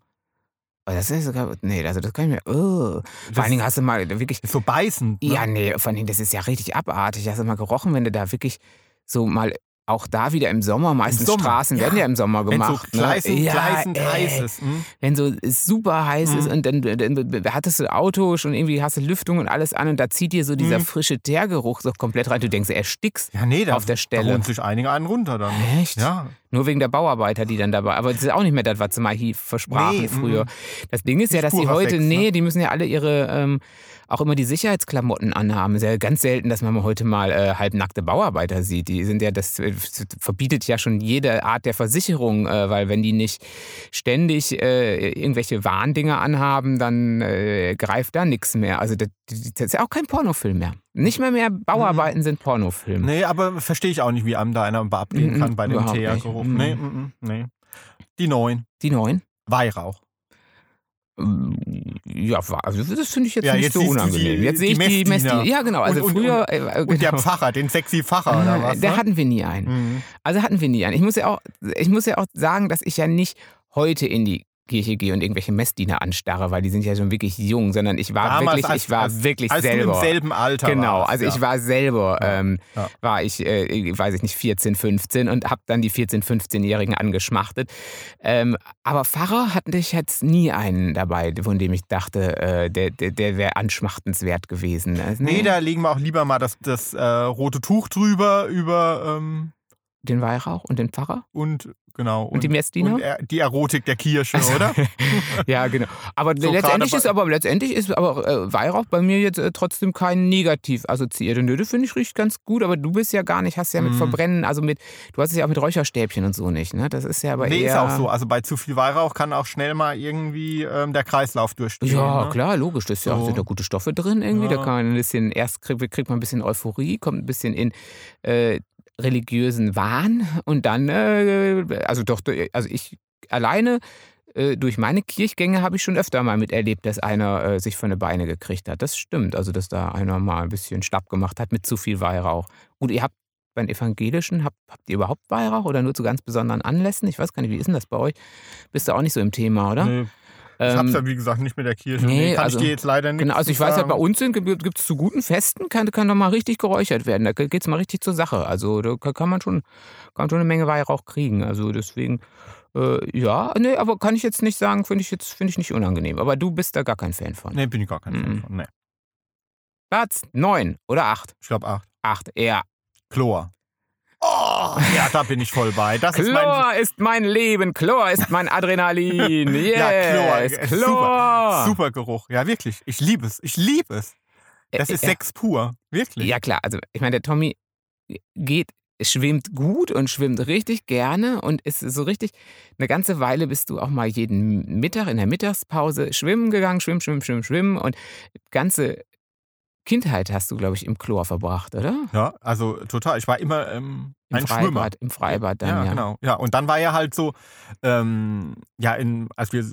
Aber das ist sogar, nee, also das kann ich mir, oh. Vor allen Dingen hast du mal wirklich, ist so beißend. Ne? ja, nee, vor allen Dingen, das ist ja richtig abartig. Hast du mal gerochen, wenn du da wirklich so mal, auch da wieder im Sommer, meistens Sommer, Straßen ja. werden ja im Sommer Wenn so gemacht. gleißend, ne? ja, gleißend ey. heiß ist. hm? Wenn so es super heiß ist Mhm. und dann, dann hattest du Auto schon irgendwie hast du Lüftung und alles an und da zieht dir so dieser Mhm. frische Teergeruch so komplett rein. Du denkst, er erstickst. Ja, nee, da, Auf der da Stelle. holen sich einige einen runter dann. Echt? Ja. Nur wegen der Bauarbeiter, die dann dabei. Aber das ist auch nicht mehr das, was sie mal hier versprachen Nee, früher. mhm. Das Ding ist ja, dass die purer heute, ne? nee, die müssen ja alle ihre, ähm, auch immer die Sicherheitsklamotten anhaben. Es ist ja ganz selten, dass man heute mal äh, halbnackte Bauarbeiter sieht. Die sind ja, das äh, verbietet ja schon jede Art der Versicherung, äh, weil wenn die nicht ständig äh, irgendwelche Warndinger anhaben, dann äh, greift da nichts mehr. Also das, das ist ja auch kein Pornofilm mehr. Nicht mehr mehr Bauarbeiten sind Pornofilme. Nee, aber verstehe ich auch nicht, wie einem da einer abgehen Mhm, kann bei dem Teergeruch. nicht. Nee, Mhm. mhm, nee. Die neuen. Die neuen? Weihrauch. Ja, war- also das finde ich jetzt Ja, nicht jetzt so unangenehm. die- jetzt sehe ich die die Messdiener. Ja, genau. Also Und- und- früher. äh, äh, Und der genau. Pfarrer, den sexy Pfarrer oder was? Äh, Der ne? hatten wir nie einen. Mhm. Also hatten wir nie einen. Ich muss ja auch, ich muss ja auch sagen, dass ich ja nicht heute in die Kirche gehe und irgendwelche Messdiener anstarre, weil die sind ja schon wirklich jung, sondern ich war Damals, wirklich, als- ich war als- wirklich Als du selber. im selben Alter Genau, warst, also ja. ich war selber, ähm, ja. war ich, äh, weiß ich nicht, 14, 15 und habe dann die 14, 15-Jährigen angeschmachtet. Ähm, aber Pfarrer hatte ich jetzt nie einen dabei, von dem ich dachte, äh, der, der, der wäre anschmachtenswert gewesen. Also, Nee, da legen wir auch lieber mal das, das äh, rote Tuch drüber, über ähm, Den Weihrauch und den Pfarrer und genau. und, die Messdiener? und er, die Erotik der Kirche, oder? (laughs) ja, genau. Aber So letztendlich ist aber letztendlich ist aber äh, Weihrauch bei mir jetzt äh, trotzdem kein negativ assoziiert. Und das finde ich riecht ganz gut, aber du bist ja gar nicht, hast ja mit Mhm. Verbrennen, also mit, du hast es ja auch mit Räucherstäbchen und so nicht, ne? Das ist ja aber nee, eher. ist auch so. Also bei zu viel Weihrauch kann auch schnell mal irgendwie ähm, der Kreislauf durchdrehen. Ja, ne? klar, logisch. Das ist ja auch, So. sind da gute Stoffe drin irgendwie. Da Ja. kann man ein bisschen, erst kriegt, kriegt man ein bisschen Euphorie, kommt ein bisschen in, äh, religiösen Wahn und dann, äh, also doch, also ich alleine äh, durch meine Kirchgänge habe ich schon öfter mal miterlebt, dass einer äh, sich von den Beine gekriegt hat. Das stimmt, also dass da einer mal ein bisschen schlapp gemacht hat mit zu viel Weihrauch. Und ihr habt beim Evangelischen, habt, habt ihr überhaupt Weihrauch oder nur zu ganz besonderen Anlässen? Ich weiß gar nicht, wie ist denn das bei euch? Bist du auch nicht so im Thema, oder? Nee. Ich hab's ja, wie gesagt, nicht mit der Kirche. nee, Nee, kann also- ich dir jetzt leider nicht Genau, also ich weiß ja, bei uns gibt es zu guten Festen, kann, kann doch mal richtig geräuchert werden. Da geht es mal richtig zur Sache. Also da kann man schon, kann schon eine Menge Weihrauch kriegen. Also deswegen, äh, ja, nee, aber kann ich jetzt nicht sagen, finde ich jetzt finde ich nicht unangenehm. Aber du bist da gar kein Fan von. Nee, bin ich gar kein Fan Mhm. von. Nee. Platz 9 oder 8? Ich glaube acht. 8, ja. Chlor. Oh, ja, da bin ich voll bei. Das ist mein. Chlor ist mein Leben, Chlor ist mein Adrenalin. Yes, (laughs) Ja, Chlor, äh, Chlor. Super, super Geruch. Ja, wirklich. Ich liebe es. Ich liebe es. Das Äh, ist ja. Sex pur. Wirklich. Ja klar, also ich meine, der Tommy geht, schwimmt gut und schwimmt richtig gerne und ist so richtig, eine ganze Weile bist du auch mal jeden Mittag in der Mittagspause schwimmen gegangen, schwimmen, schwimmen, schwimmen, schwimmen und ganze Kindheit hast du, glaube ich, im Chlor verbracht, oder? Ja, also total. Ich war immer ähm, Im ein Schwimmer. Freibad, im Freibad dann, ja, ja. genau. Ja, und dann war ja halt so, ähm, ja, in, als wir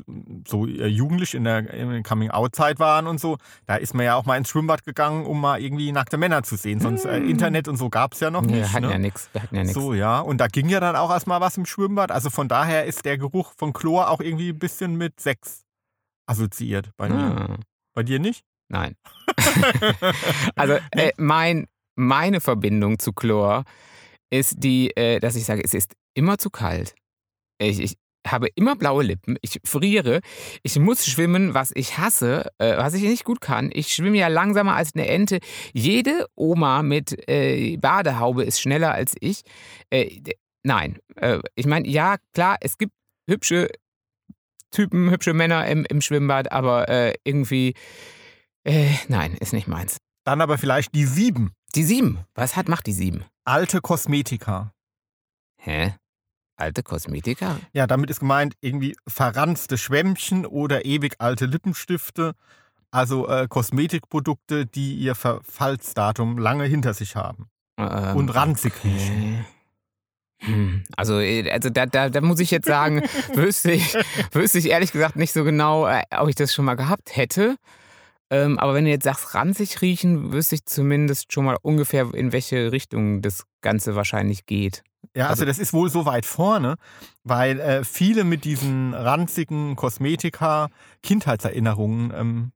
so äh, jugendlich in der, in der Coming-out-Zeit waren und so, da ist man ja auch mal ins Schwimmbad gegangen, um mal irgendwie nackte Männer zu sehen. Sonst äh, Mm. Internet und so gab es ja noch nicht. wir hatten ne? ja nichts, wir hatten ja nichts. So, ja. Und da ging ja dann auch erstmal was im Schwimmbad. Also von daher ist der Geruch von Chlor auch irgendwie ein bisschen mit Sex assoziiert bei mir. Ah, Bei dir nicht? Nein. (laughs) Also äh, mein, meine Verbindung zu Chlor ist die, äh, dass ich sage, es ist immer zu kalt. Ich, ich habe immer blaue Lippen, ich friere, ich muss schwimmen, was ich hasse, äh, was ich nicht gut kann. Ich schwimme ja langsamer als eine Ente. Jede Oma mit äh, Badehaube ist schneller als ich. Äh, nein, äh, ich meine, ja, klar, es gibt hübsche Typen, hübsche Männer im, im Schwimmbad, aber äh, irgendwie, äh, nein, ist nicht meins. Dann aber vielleicht die sieben. Die sieben. Was hat macht die sieben? Alte Kosmetika. Hä? Alte Kosmetika? Ja, damit ist gemeint irgendwie verranzte Schwämmchen oder ewig alte Lippenstifte. Also äh, Kosmetikprodukte, die ihr Verfallsdatum lange hinter sich haben. Ähm, Und ranzig riechen. Hm, Also, äh, also da, da, da muss ich jetzt sagen, (laughs) wüsste ich, wüsste ich ehrlich gesagt nicht so genau, äh, ob ich das schon mal gehabt hätte. Ähm, aber wenn du jetzt sagst, ranzig riechen, wüsste ich zumindest schon mal ungefähr, in welche Richtung das Ganze wahrscheinlich geht. Ja, also Also- das ist wohl so weit vorne, weil äh, viele mit diesen ranzigen Kosmetika Kindheitserinnerungen ähm,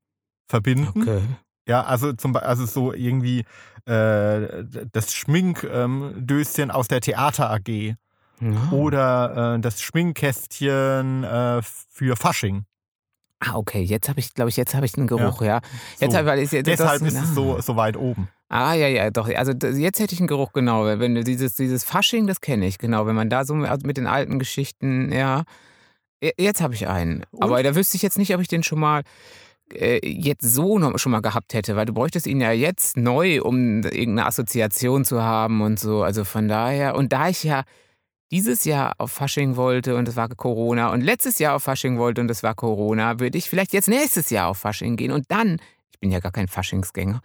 verbinden. Okay. Ja, also zum Beispiel, also so irgendwie äh, das Schminkdöschen aus der Theater AG Ja. oder äh, das Schminkkästchen äh, für Fasching. Ah, okay, jetzt habe ich, glaube ich, jetzt habe ich einen Geruch, ja. Jetzt So. hab, weil ich, jetzt, Deshalb das, ist es so, so weit oben. Ah, ja, ja, doch. Also jetzt hätte ich einen Geruch, genau. Wenn du dieses, dieses Fasching, das kenne ich, genau. Wenn man da so mit mit den alten Geschichten, ja. Je- Jetzt habe ich einen. Und? Aber da wüsste ich jetzt nicht, ob ich den schon mal äh, jetzt so noch schon mal gehabt hätte, weil du bräuchtest ihn ja jetzt neu, um irgendeine Assoziation zu haben und so. Also von daher, und da ich ja dieses Jahr auf Fasching wollte und es war Corona und letztes Jahr auf Fasching wollte und es war Corona, würde ich vielleicht jetzt nächstes Jahr auf Fasching gehen und dann, ich bin ja gar kein Faschingsgänger,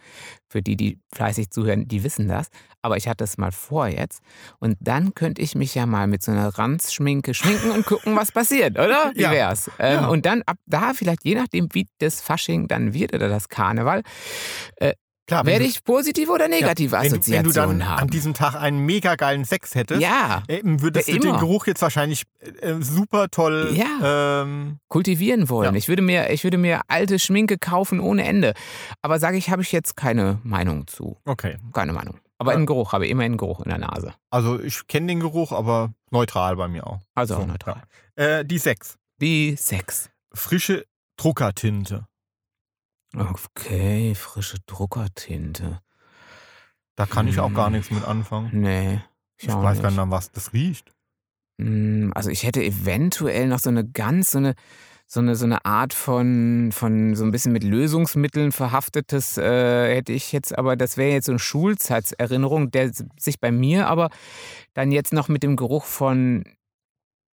für die, die fleißig zuhören, die wissen das, aber ich hatte es mal vor jetzt und dann könnte ich mich ja mal mit so einer Ranzschminke schminken und gucken, was passiert, oder? Wie (laughs) Ja. wär's? Ähm, Ja. Und dann ab da vielleicht, je nachdem, wie das Fasching dann wird oder das Karneval, Klar, werde ich positive oder negative ja, wenn, du, wenn du Assoziationen dann an haben. diesem Tag einen mega geilen Sex hättest, Ja. ähm, würdest Ja, du den. Geruch jetzt wahrscheinlich äh, super toll ähm, kultivieren wollen. Ja. Ich, würde mir, ich würde mir alte Schminke kaufen ohne Ende. Aber sage ich, habe ich jetzt keine Meinung zu. Okay. Keine Meinung. Aber Ja. einen Geruch, habe ich immer einen Geruch in der Nase. Also ich kenne den Geruch, aber neutral bei mir auch. Also auch So, neutral. Äh, die sechs. Die Sex. Frische Druckertinte. Okay, frische Druckertinte. Da kann ich auch gar Hm. nichts mit anfangen. Nee. Ich auch weiß gar nicht. an was das riecht. Mm, Also ich hätte eventuell noch so eine ganz, so eine, so eine, so eine Art von, von so ein bisschen mit Lösungsmitteln verhaftetes, äh, hätte ich jetzt, aber das wäre jetzt so eine Schulzeitserinnerung, der sich bei mir aber dann jetzt noch mit dem Geruch von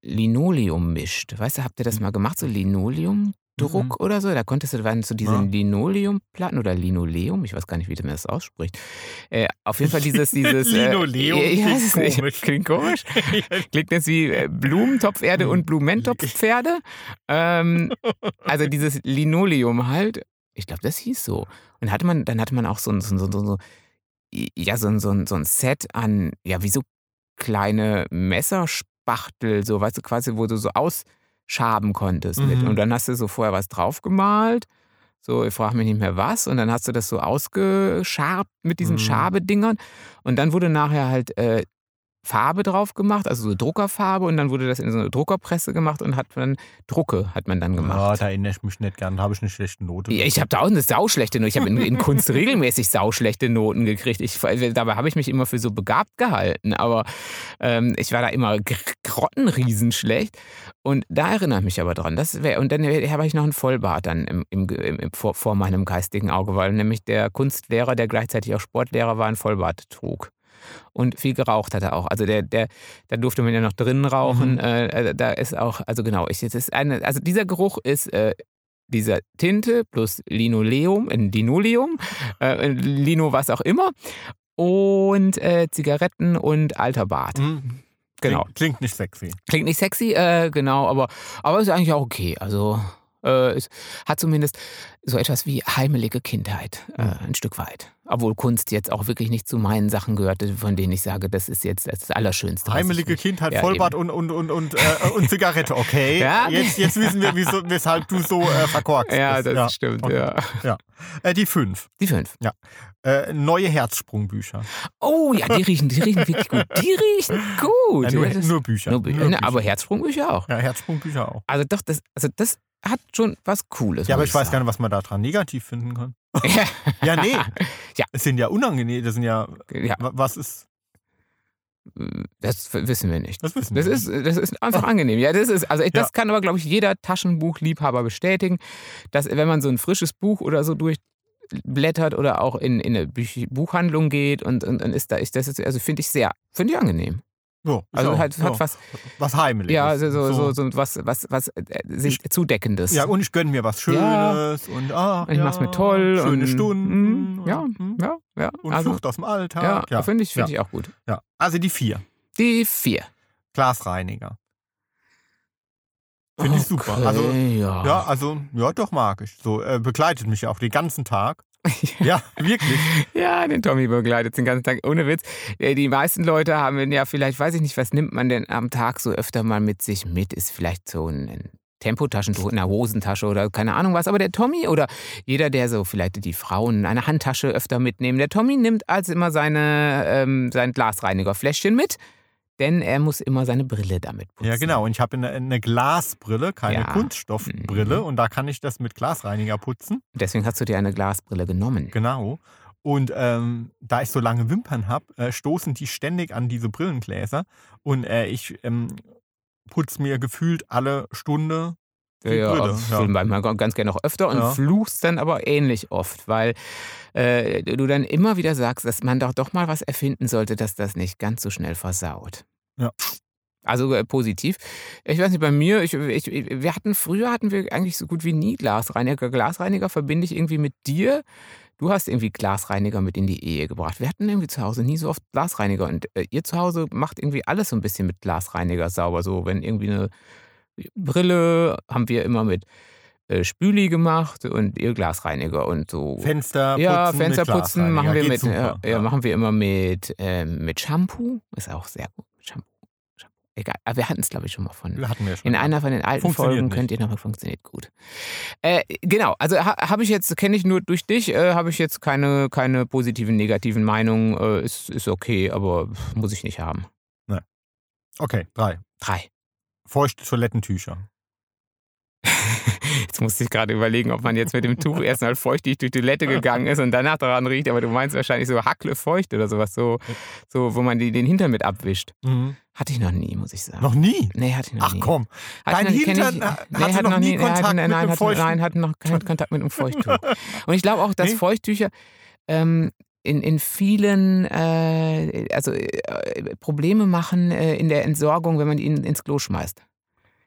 Linoleum mischt. Weißt du, habt ihr das mal gemacht, so Linoleum? Druck oder so. Da konntest du, da waren so diese Ja. Linoleumplatten oder Linoleum, ich weiß gar nicht, wie man das ausspricht. Äh, auf jeden Fall dieses, (laughs) dieses äh, Linoleum ja, (laughs) ja, klingt komisch. Klingt komisch. (laughs) Klingt jetzt wie äh, Blumentopferde und Blumentopfpferde. Ähm, also dieses Linoleum halt. Ich glaube, das hieß so. Und hatte man, dann hatte man auch so ein, so, so, so, ja, so, so, so ein Set an, ja, wie so kleine Messerspachtel, so, weißt du, quasi, wo du so ausschaben konntest. Mit. Mhm. Und dann hast du so vorher was drauf gemalt. So, ich frage mich nicht mehr was. Und dann hast du das so ausgeschabt mit diesen Mhm. Schabedingern. Und dann wurde nachher halt äh, Farbe drauf gemacht, also so Druckerfarbe. Und dann wurde das in so eine Druckerpresse gemacht und hat man Drucke hat man dann Ja, gemacht. da erinnere ich mich nicht gern. Da habe ich eine schlechte Note. Ja, ich habe da auch eine sauschlechte Note. Ich habe in, in Kunst regelmäßig sauschlechte Noten gekriegt. Ich, dabei habe ich mich immer für so begabt gehalten. Aber ähm, ich war da immer gr- grottenriesenschlecht. Und da erinnere ich mich aber dran. Das wär, und dann habe ich noch einen Vollbart dann im, im, im, vor, vor meinem geistigen Auge, weil nämlich der Kunstlehrer, der gleichzeitig auch Sportlehrer war, einen Vollbart trug. Und viel geraucht hat er auch. Also der, der, da durfte man ja noch drinnen rauchen. Mhm. Äh, da ist auch, also genau, ich, das ist eine, also dieser Geruch ist äh, dieser Tinte plus Linoleum, äh, Linoleum, äh, Lino was auch immer und äh, Zigaretten und alter Bart. Hm, Genau. Klingt, klingt nicht sexy. Klingt nicht sexy, äh, genau, aber, aber ist eigentlich auch okay. Also äh, es hat zumindest so etwas wie heimelige Kindheit, äh, ein Stück weit. Obwohl Kunst jetzt auch wirklich nicht zu meinen Sachen gehörte, von denen ich sage, das ist jetzt das Allerschönste. Heimelige Kindheit, Ja, Vollbart und, und, und, und, äh, und Zigarette, okay. (laughs) Ja. Jetzt, jetzt wissen wir, wieso, weshalb du so äh, verkorkst Ja, bist. das stimmt, okay. ja. Äh, die fünf. Die fünf. Äh, neue Herzsprungbücher. Oh ja, die riechen, die riechen wirklich gut. Die riechen gut. Äh, nur, Ja, nur Bücher. nur Bücher. Ne, aber Herzsprungbücher auch. ja, Herzsprungbücher auch. Also doch, das, also das hat schon was Cooles. Ja, aber muss ich weiß gar nicht, was man da dran negativ finden kann. Ja, (laughs) Ja, nee. (laughs) Ja. Es sind ja unangenehm. Das sind ja. ja, wa- Was ist. das wissen wir nicht. Das wissen Das wir. ist, das ist einfach angenehm. Ja, das ist, also das kann aber, glaube ich, jeder Taschenbuchliebhaber bestätigen, dass wenn man so ein frisches Buch oder so durchblättert oder auch in, in eine Buchhandlung geht und, und, und ist da, ist das ist, also finde ich sehr, finde ich angenehm. So, ich Also auch. so. hat was, was Heimeliges. ja, also so, so, so, was, was, was äh, sich Zudeckendes. Ja, und ich gönne mir was Schönes Ja. und ah, Und ich ja, mach's mir toll. Schöne und, Stunden. mm, Ja, und, mm, ja, ja. und also, Flucht aus dem Alltag. ja, Ja, finde ich, find Ja. ich auch gut. ja. Also die vier. Die vier. Glasreiniger. Finde ich super. Also, ja. Ja, also, ja, doch mag ich. So, äh, begleitet mich auch den ganzen Tag. Ja, wirklich. Ja, den Tommy begleitet den ganzen Tag. Ohne Witz. Äh, Die meisten Leute haben ja vielleicht, weiß ich nicht, was nimmt man denn am Tag so öfter mal mit sich mit? Ist vielleicht so ein, Tempotaschentuch in der Hosentasche oder keine Ahnung was. Aber der Tommy oder jeder, der so vielleicht die Frauen eine Handtasche öfter mitnehmen, der Tommy nimmt als immer seine, ähm, sein Glasreinigerfläschchen mit. Denn er muss immer seine Brille damit putzen. Ja, genau. Und ich habe eine, eine Glasbrille, keine Ja. Kunststoffbrille. Mhm. Und da kann ich das mit Glasreiniger putzen. Deswegen hast du dir eine Glasbrille genommen. Genau. Und ähm, da ich so lange Wimpern habe, äh, stoßen die ständig an diese Brillengläser. Und äh, ich ähm, putze mir gefühlt alle Stunde ja, Brille. ich Ja. manchmal ganz gerne auch öfter und Ja. fluchst dann aber ähnlich oft, weil äh, du dann immer wieder sagst, dass man doch doch mal was erfinden sollte, dass das nicht ganz so schnell versaut. Ja. Also äh, positiv. Ich weiß nicht, bei mir, ich, ich, wir hatten früher hatten wir eigentlich so gut wie nie Glasreiniger. Glasreiniger verbinde ich irgendwie mit dir. Du hast irgendwie Glasreiniger mit in die Ehe gebracht. Wir hatten irgendwie zu Hause nie so oft Glasreiniger und äh, ihr zu Hause macht irgendwie alles so ein bisschen mit Glasreiniger sauber. So, wenn irgendwie eine Brille haben wir immer mit äh, Spüli gemacht und ihr Glasreiniger und so. Fenster ja, putzen Fenster mit putzen machen wir Geht mit, super. äh, ja, machen wir immer mit, ähm, mit Shampoo. Ist auch sehr gut. Shampoo. Shampoo. Egal. Aber wir hatten es, glaube ich, schon mal von. Hatten wir schon. In einer von den alten Folgen nicht. könnt ihr nochmal, funktioniert gut. Äh, genau, also ha, habe ich jetzt, kenne ich nur durch dich, äh, habe ich jetzt keine, keine positiven, negativen Meinungen. Äh, ist, ist okay, aber muss ich nicht haben. Okay, drei. Drei. Feuchte Toilettentücher. Jetzt musste ich gerade überlegen, ob man jetzt mit dem Tuch (laughs) erstmal feuchtig durch die Toilette gegangen ist und danach daran riecht, aber du meinst wahrscheinlich so hacklefeucht oder sowas, so, so wo man die, den Hintern mit abwischt. Hatte ich noch nie, muss ich sagen. Noch nie? Nee, hatte ich noch Ach nie. komm. Hatte Dein ich Hintern ich, äh, nee, hatte hat noch nie Kontakt hatte, mit nein, einem hatten, feuchten... nein, hatten noch keinen (laughs) Kontakt mit einem Feuchttuch. Und ich glaube auch, dass Nee? Feuchttücher ähm, in, in vielen äh, also, äh, Probleme machen äh, in der Entsorgung, wenn man ihn ins Klo schmeißt.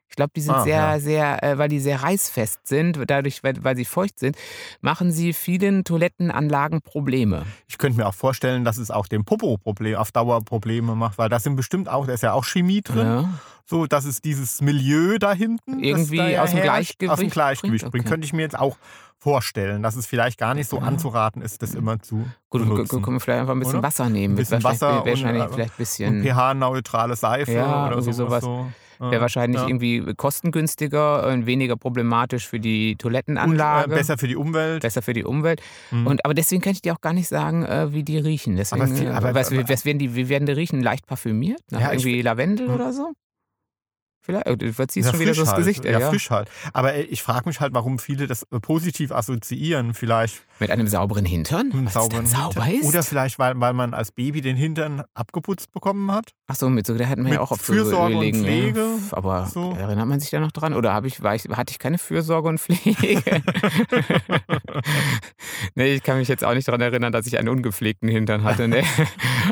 Ich glaube, die sind Ah, sehr, ja. sehr, äh, weil die sehr reißfest sind, dadurch, weil, weil sie feucht sind, machen sie vielen Toilettenanlagen Probleme. Ich könnte mir auch vorstellen, dass es auch dem Popo Problem, auf Dauer Probleme macht, weil da sind bestimmt auch, da ist ja auch Chemie drin. Ja. So, dass es dieses Milieu da hinten Irgendwie da aus dem herrscht, aus dem Gleichgewicht Gleichgewicht bringt? bringt. Okay. Könnte ich mir jetzt auch vorstellen, dass es vielleicht gar nicht so anzuraten ist, das immer zu Gut, benutzen. können wir vielleicht einfach ein bisschen Oder? Wasser nehmen. Ein bisschen Wasser wär und, wahrscheinlich äh, vielleicht ein Und bisschen. pH-neutrale Seife Ja, oder sowas. sowas. So. Wäre wahrscheinlich ja. irgendwie kostengünstiger und weniger problematisch für die und, Toilettenanlage. äh, besser für die Umwelt. besser für die Umwelt. Mhm. Und, aber deswegen kann ich dir auch gar nicht sagen, äh, wie die riechen. Deswegen, Aber viel- äh, aber- was, aber- was werden die, wie werden die riechen? Leicht parfümiert? Nach Ja, ich- irgendwie Lavendel Hm. oder so? Vielleicht. äh, Du verziehst Ja, schon wieder so das halt. Gesicht. ey, ja, ja. frisch halt. Aber äh, ich frage mich halt, warum viele das äh, positiv assoziieren. Vielleicht Mit einem sauberen Hintern? mit einem sauberen sauber Hintern. ist? Oder vielleicht, weil, weil man als Baby den Hintern abgeputzt bekommen hat. Achso, mit so, da hatten wir ja auch auf Fürsorge so und öligen, Pflege, Ja, aber so. erinnert man sich da noch dran? Oder hab ich, war ich, hatte ich keine Fürsorge und Pflege? (laughs) nee, ich kann mich jetzt auch nicht daran erinnern, dass ich einen ungepflegten Hintern hatte. Nee. (laughs)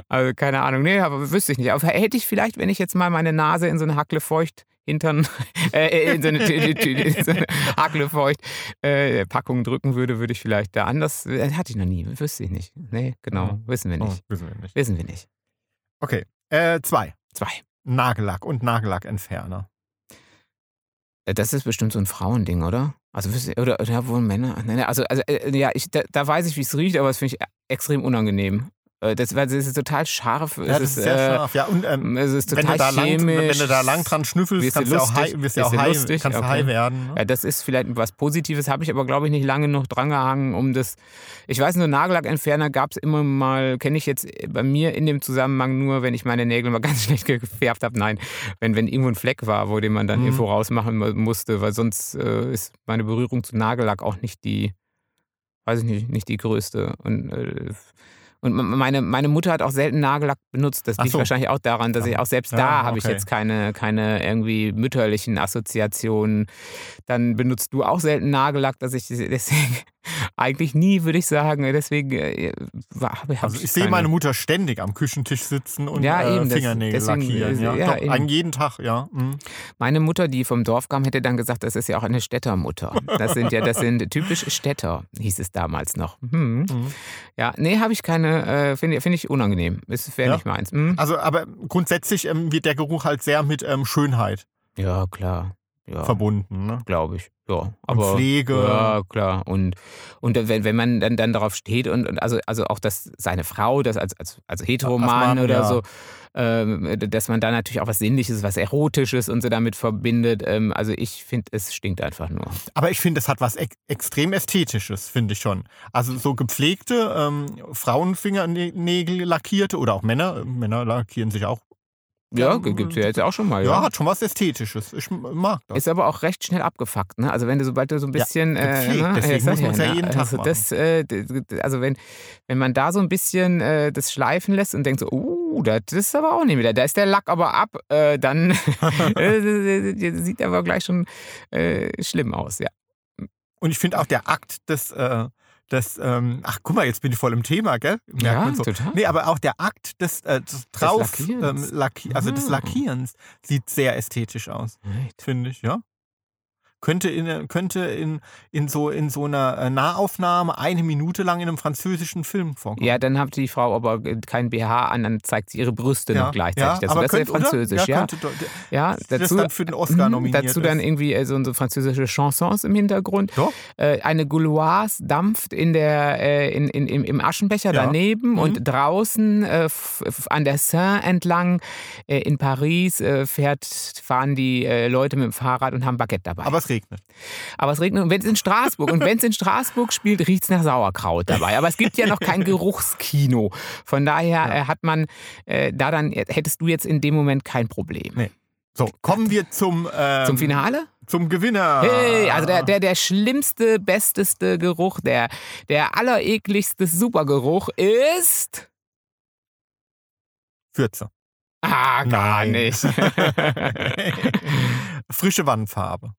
Also keine Ahnung. Nee, aber wüsste ich nicht. Aber hätte ich vielleicht, wenn ich jetzt mal meine Nase in so eine Hacklefeucht Hintern (laughs) äh, in so eine, so eine Hacklefeucht äh, drücken würde, würde ich vielleicht da anders. äh, Hatte ich noch nie. Wüsste ich nicht. Nee, genau. Mhm. Wissen wir Oh, nicht. wissen wir nicht. Wissen wir nicht. Okay. Äh, zwei. Zwei. Nagellack und Nagellackentferner. Äh, Das ist bestimmt so ein Frauending, oder? Also oder, oder wohl Männer. Also, also äh, ja, ich, da, da weiß ich, wie es riecht, aber das finde ich extrem unangenehm. Äh, Das, weil es ist total scharf. Ja, es das ist, ist sehr äh, scharf. Ja, und ähm, Es ist wenn, total du da lang, chemisch. wenn du da lang dran schnüffelst, kannst du auch high, wirst Wirst auch high, lustig? kannst Okay. high werden. Ne? Ja, das ist vielleicht was Positives, habe ich aber, glaube ich, nicht lange noch drangehangen, um das. Ich weiß nur, Nagellackentferner gab es immer mal, kenne ich jetzt bei mir in dem Zusammenhang nur, wenn ich meine Nägel mal (laughs) ganz schlecht gefärbt habe. Nein, wenn, wenn irgendwo ein Fleck war, wo den man dann Mhm. irgendwo rausmachen mu- musste, weil sonst äh, ist meine Berührung zu Nagellack auch nicht die, weiß ich nicht, nicht die größte. Und, äh, und meine, meine Mutter hat auch selten Nagellack benutzt. Das liegt so. wahrscheinlich auch daran, dass Ja. ich auch selbst Ja, da habe ich okay. jetzt keine, keine irgendwie mütterlichen Assoziationen. Dann benutzt du auch selten Nagellack, dass ich (laughs) deswegen eigentlich nie, würde ich sagen, deswegen äh, habe Also ich sehe meine Mutter ständig am Küchentisch sitzen und Ja, äh, eben, Fingernägel deswegen, lackieren. äh, Ja, ja, Doch, eben. an jeden Tag, ja. Mhm. Meine Mutter, die vom Dorf kam, hätte dann gesagt, das ist ja auch eine Städtermutter. Das sind ja, das sind typisch Städter, hieß es damals noch. Hm. Mhm. Ja, nee, habe ich keine, äh, finde find ich unangenehm. Ist wäre Ja. nicht meins. Hm? Also, aber grundsätzlich ähm, wird der Geruch halt sehr mit ähm, Schönheit Ja, klar. Ja, verbunden. Ne? glaube ich. Ja, Und aber Pflege. Ja, klar. Und, und wenn, wenn man dann, dann darauf steht und, und also, also auch, dass seine Frau, das als, als, als Heteroman oder ja. so, ähm, dass man da natürlich auch was Sinnliches, was Erotisches und so damit verbindet. Ähm, also ich finde, es stinkt einfach nur. Aber ich finde, es hat was ex extrem Ästhetisches, finde ich schon. Also so gepflegte ähm, Frauenfingernägel lackierte oder auch Männer. Männer lackieren sich auch. Ja, Ja, gibt es ja jetzt auch schon mal. Ja, Ja. hat schon was Ästhetisches. Ich mag das. Ist aber auch recht schnell abgefuckt, ne? Also wenn du sobald du so ein bisschen gepflegt, äh, ne? deswegen sag muss ja ne? jeden Tag also machen. das, äh, also wenn, wenn man da so ein bisschen äh, das schleifen lässt und denkt so, uh, das ist aber auch nicht wieder, da ist der Lack aber ab, äh, dann (laughs) äh, sieht aber gleich schon äh, schlimm aus, ja. Und ich finde auch der Akt des, äh, des ähm, ach guck mal, jetzt bin ich voll im Thema, gell? Merkt Ja, man so. total. Nee, aber auch der Akt des, äh, des drauf, Lackierens. ähm, Lacki also des Ah. Lackierens sieht sehr ästhetisch aus, finde ich, ja. Könnte in, könnte in, in, so, in so einer äh, Nahaufnahme eine Minute lang in einem französischen Film vorkommen. Ja, dann hat die Frau aber kein BH an, dann zeigt sie ihre Brüste noch gleichzeitig. also aber das ist ja französisch, ja. Könnte, Ja, das dazu, dann für den Oscar Mhm, nominiert Dazu dann ist. irgendwie äh, so, so französische Chansons im Hintergrund. Doch. Äh, eine Gauloise dampft in der, äh, in, in, im, im Aschenbecher Ja. daneben Mhm. und draußen äh, an der Seine entlang äh, in Paris äh, fährt, fahren die äh, Leute mit dem Fahrrad und haben Baguette dabei. Aber es regnet. Aber es regnet und wenn es in Straßburg und wenn es in Straßburg spielt, riecht es nach Sauerkraut dabei. Aber es gibt ja noch kein Geruchskino. Von daher äh, hat man äh, da dann, hättest du jetzt in dem Moment kein Problem. Nee. So, kommen wir zum, ähm, Zum Finale? Zum Gewinner. Hey, also der, der, der schlimmste, besteste Geruch, der, der allerekligste Supergeruch ist. Fürze. Ah, gar Nein. nicht. (laughs) (laughs) Frische Wandfarbe.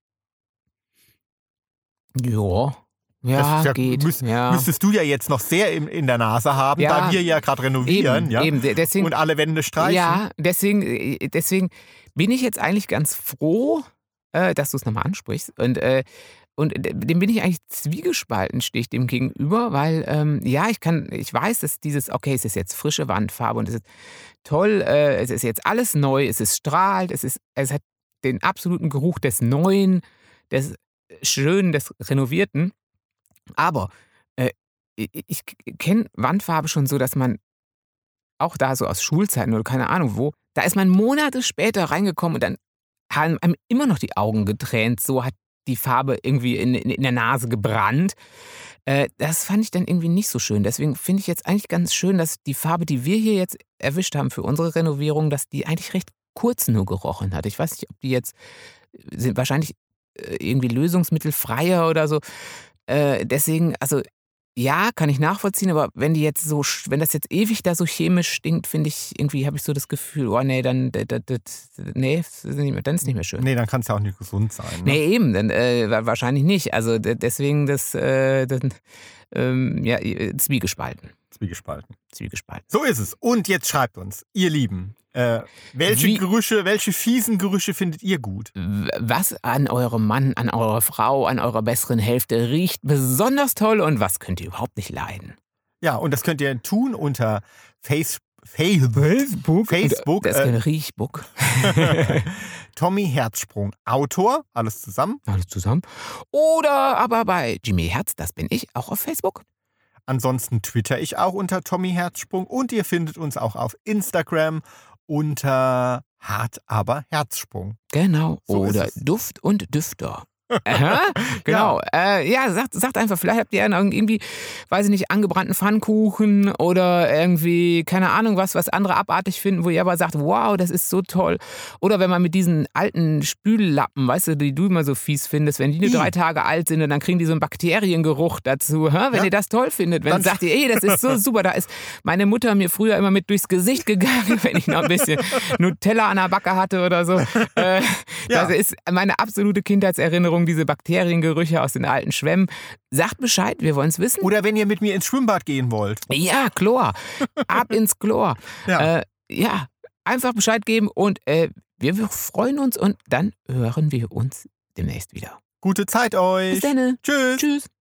Ja. Ja, ja- geht. müsst- ja. Müsstest du ja jetzt noch sehr in, in der Nase haben, Ja. da wir ja gerade renovieren eben, ja? eben. De- Deswegen, und alle Wände streichen. ja, deswegen, äh, deswegen bin ich jetzt eigentlich ganz froh, äh, dass du es nochmal ansprichst. Und, äh, und dem bin ich eigentlich zwiegespalten, stehe ich dem gegenüber, weil ähm, ja, ich kann, ich weiß, dass dieses, okay, es ist jetzt frische Wandfarbe und es ist toll, äh, es ist jetzt alles neu, es ist strahlt, es ist, es hat den absoluten Geruch des Neuen, des Schönen, des Renovierten. Aber äh, ich kenne Wandfarbe schon so, dass man auch da so aus Schulzeiten oder keine Ahnung wo, da ist man Monate später reingekommen und dann haben einem immer noch die Augen getränt. So hat die Farbe irgendwie in, in, in der Nase gebrannt. Äh, das fand ich dann irgendwie nicht so schön. Deswegen finde ich jetzt eigentlich ganz schön, dass die Farbe, die wir hier jetzt erwischt haben für unsere Renovierung, dass die eigentlich recht kurz nur gerochen hat. Ich weiß nicht, ob die jetzt sind wahrscheinlich äh, irgendwie lösungsmittelfreier oder so. Äh, deswegen, also ja, kann ich nachvollziehen, aber wenn die jetzt so, wenn das jetzt ewig da so chemisch stinkt, finde ich, irgendwie habe ich so das Gefühl, oh nee, dann, das, das, nee, dann ist nicht mehr schön. Nee, dann kann es ja auch nicht gesund sein. Ne? Nee, eben, dann, äh, wahrscheinlich nicht. Also deswegen das, äh, das ähm, ja, zwiegespalten. Zwiegespalten. Zwiegespalten. So ist es. Und jetzt schreibt uns, ihr Lieben, äh, welche Wie, Gerüche, welche fiesen Gerüche findet ihr gut? Was an eurem Mann, an eurer Frau, an eurer besseren Hälfte riecht besonders toll und was könnt ihr überhaupt nicht leiden? Ja, und das könnt ihr tun unter Facebook. Facebook. Facebook. Das ist kein äh, Riechbook. (laughs) (laughs) Tommy Herzsprung, Autor, alles zusammen. Alles zusammen. Oder aber bei Jimmy Herz, das bin ich, auch auf Facebook. Ansonsten twitter ich auch unter Tommy Herzsprung und ihr findet uns auch auf Instagram unter Hart aber Herzsprung. Genau. So Oder Duft und Düfter. Aha, (laughs) genau. Ja, äh, ja sagt, sagt einfach, vielleicht habt ihr irgendwie, weiß ich nicht, angebrannten Pfannkuchen oder irgendwie, keine Ahnung was, was andere abartig finden, wo ihr aber sagt, wow, das ist so toll. Oder wenn man mit diesen alten Spüllappen, weißt du, die du immer so fies findest, wenn die nur drei Tage alt sind und dann kriegen die so einen Bakteriengeruch dazu. Hä? Wenn ja. ihr das toll findet, wenn dann sagt ihr, ey, das ist so (laughs) super, da ist meine Mutter mir früher immer mit durchs Gesicht gegangen, (laughs) wenn ich noch ein bisschen Nutella an der Backe hatte oder so. Äh, ja. Das ist meine absolute Kindheitserinnerung Erinnerung, diese Bakteriengerüche aus den alten Schwämmen. Sagt Bescheid, wir wollen es wissen. Oder wenn ihr mit mir ins Schwimmbad gehen wollt. Ja, Chlor. Ab ins Chlor. (laughs) Ja. Äh, ja, einfach Bescheid geben und äh, wir freuen uns und dann hören wir uns demnächst wieder. Gute Zeit euch. Bis dann. Tschüss. Tschüss.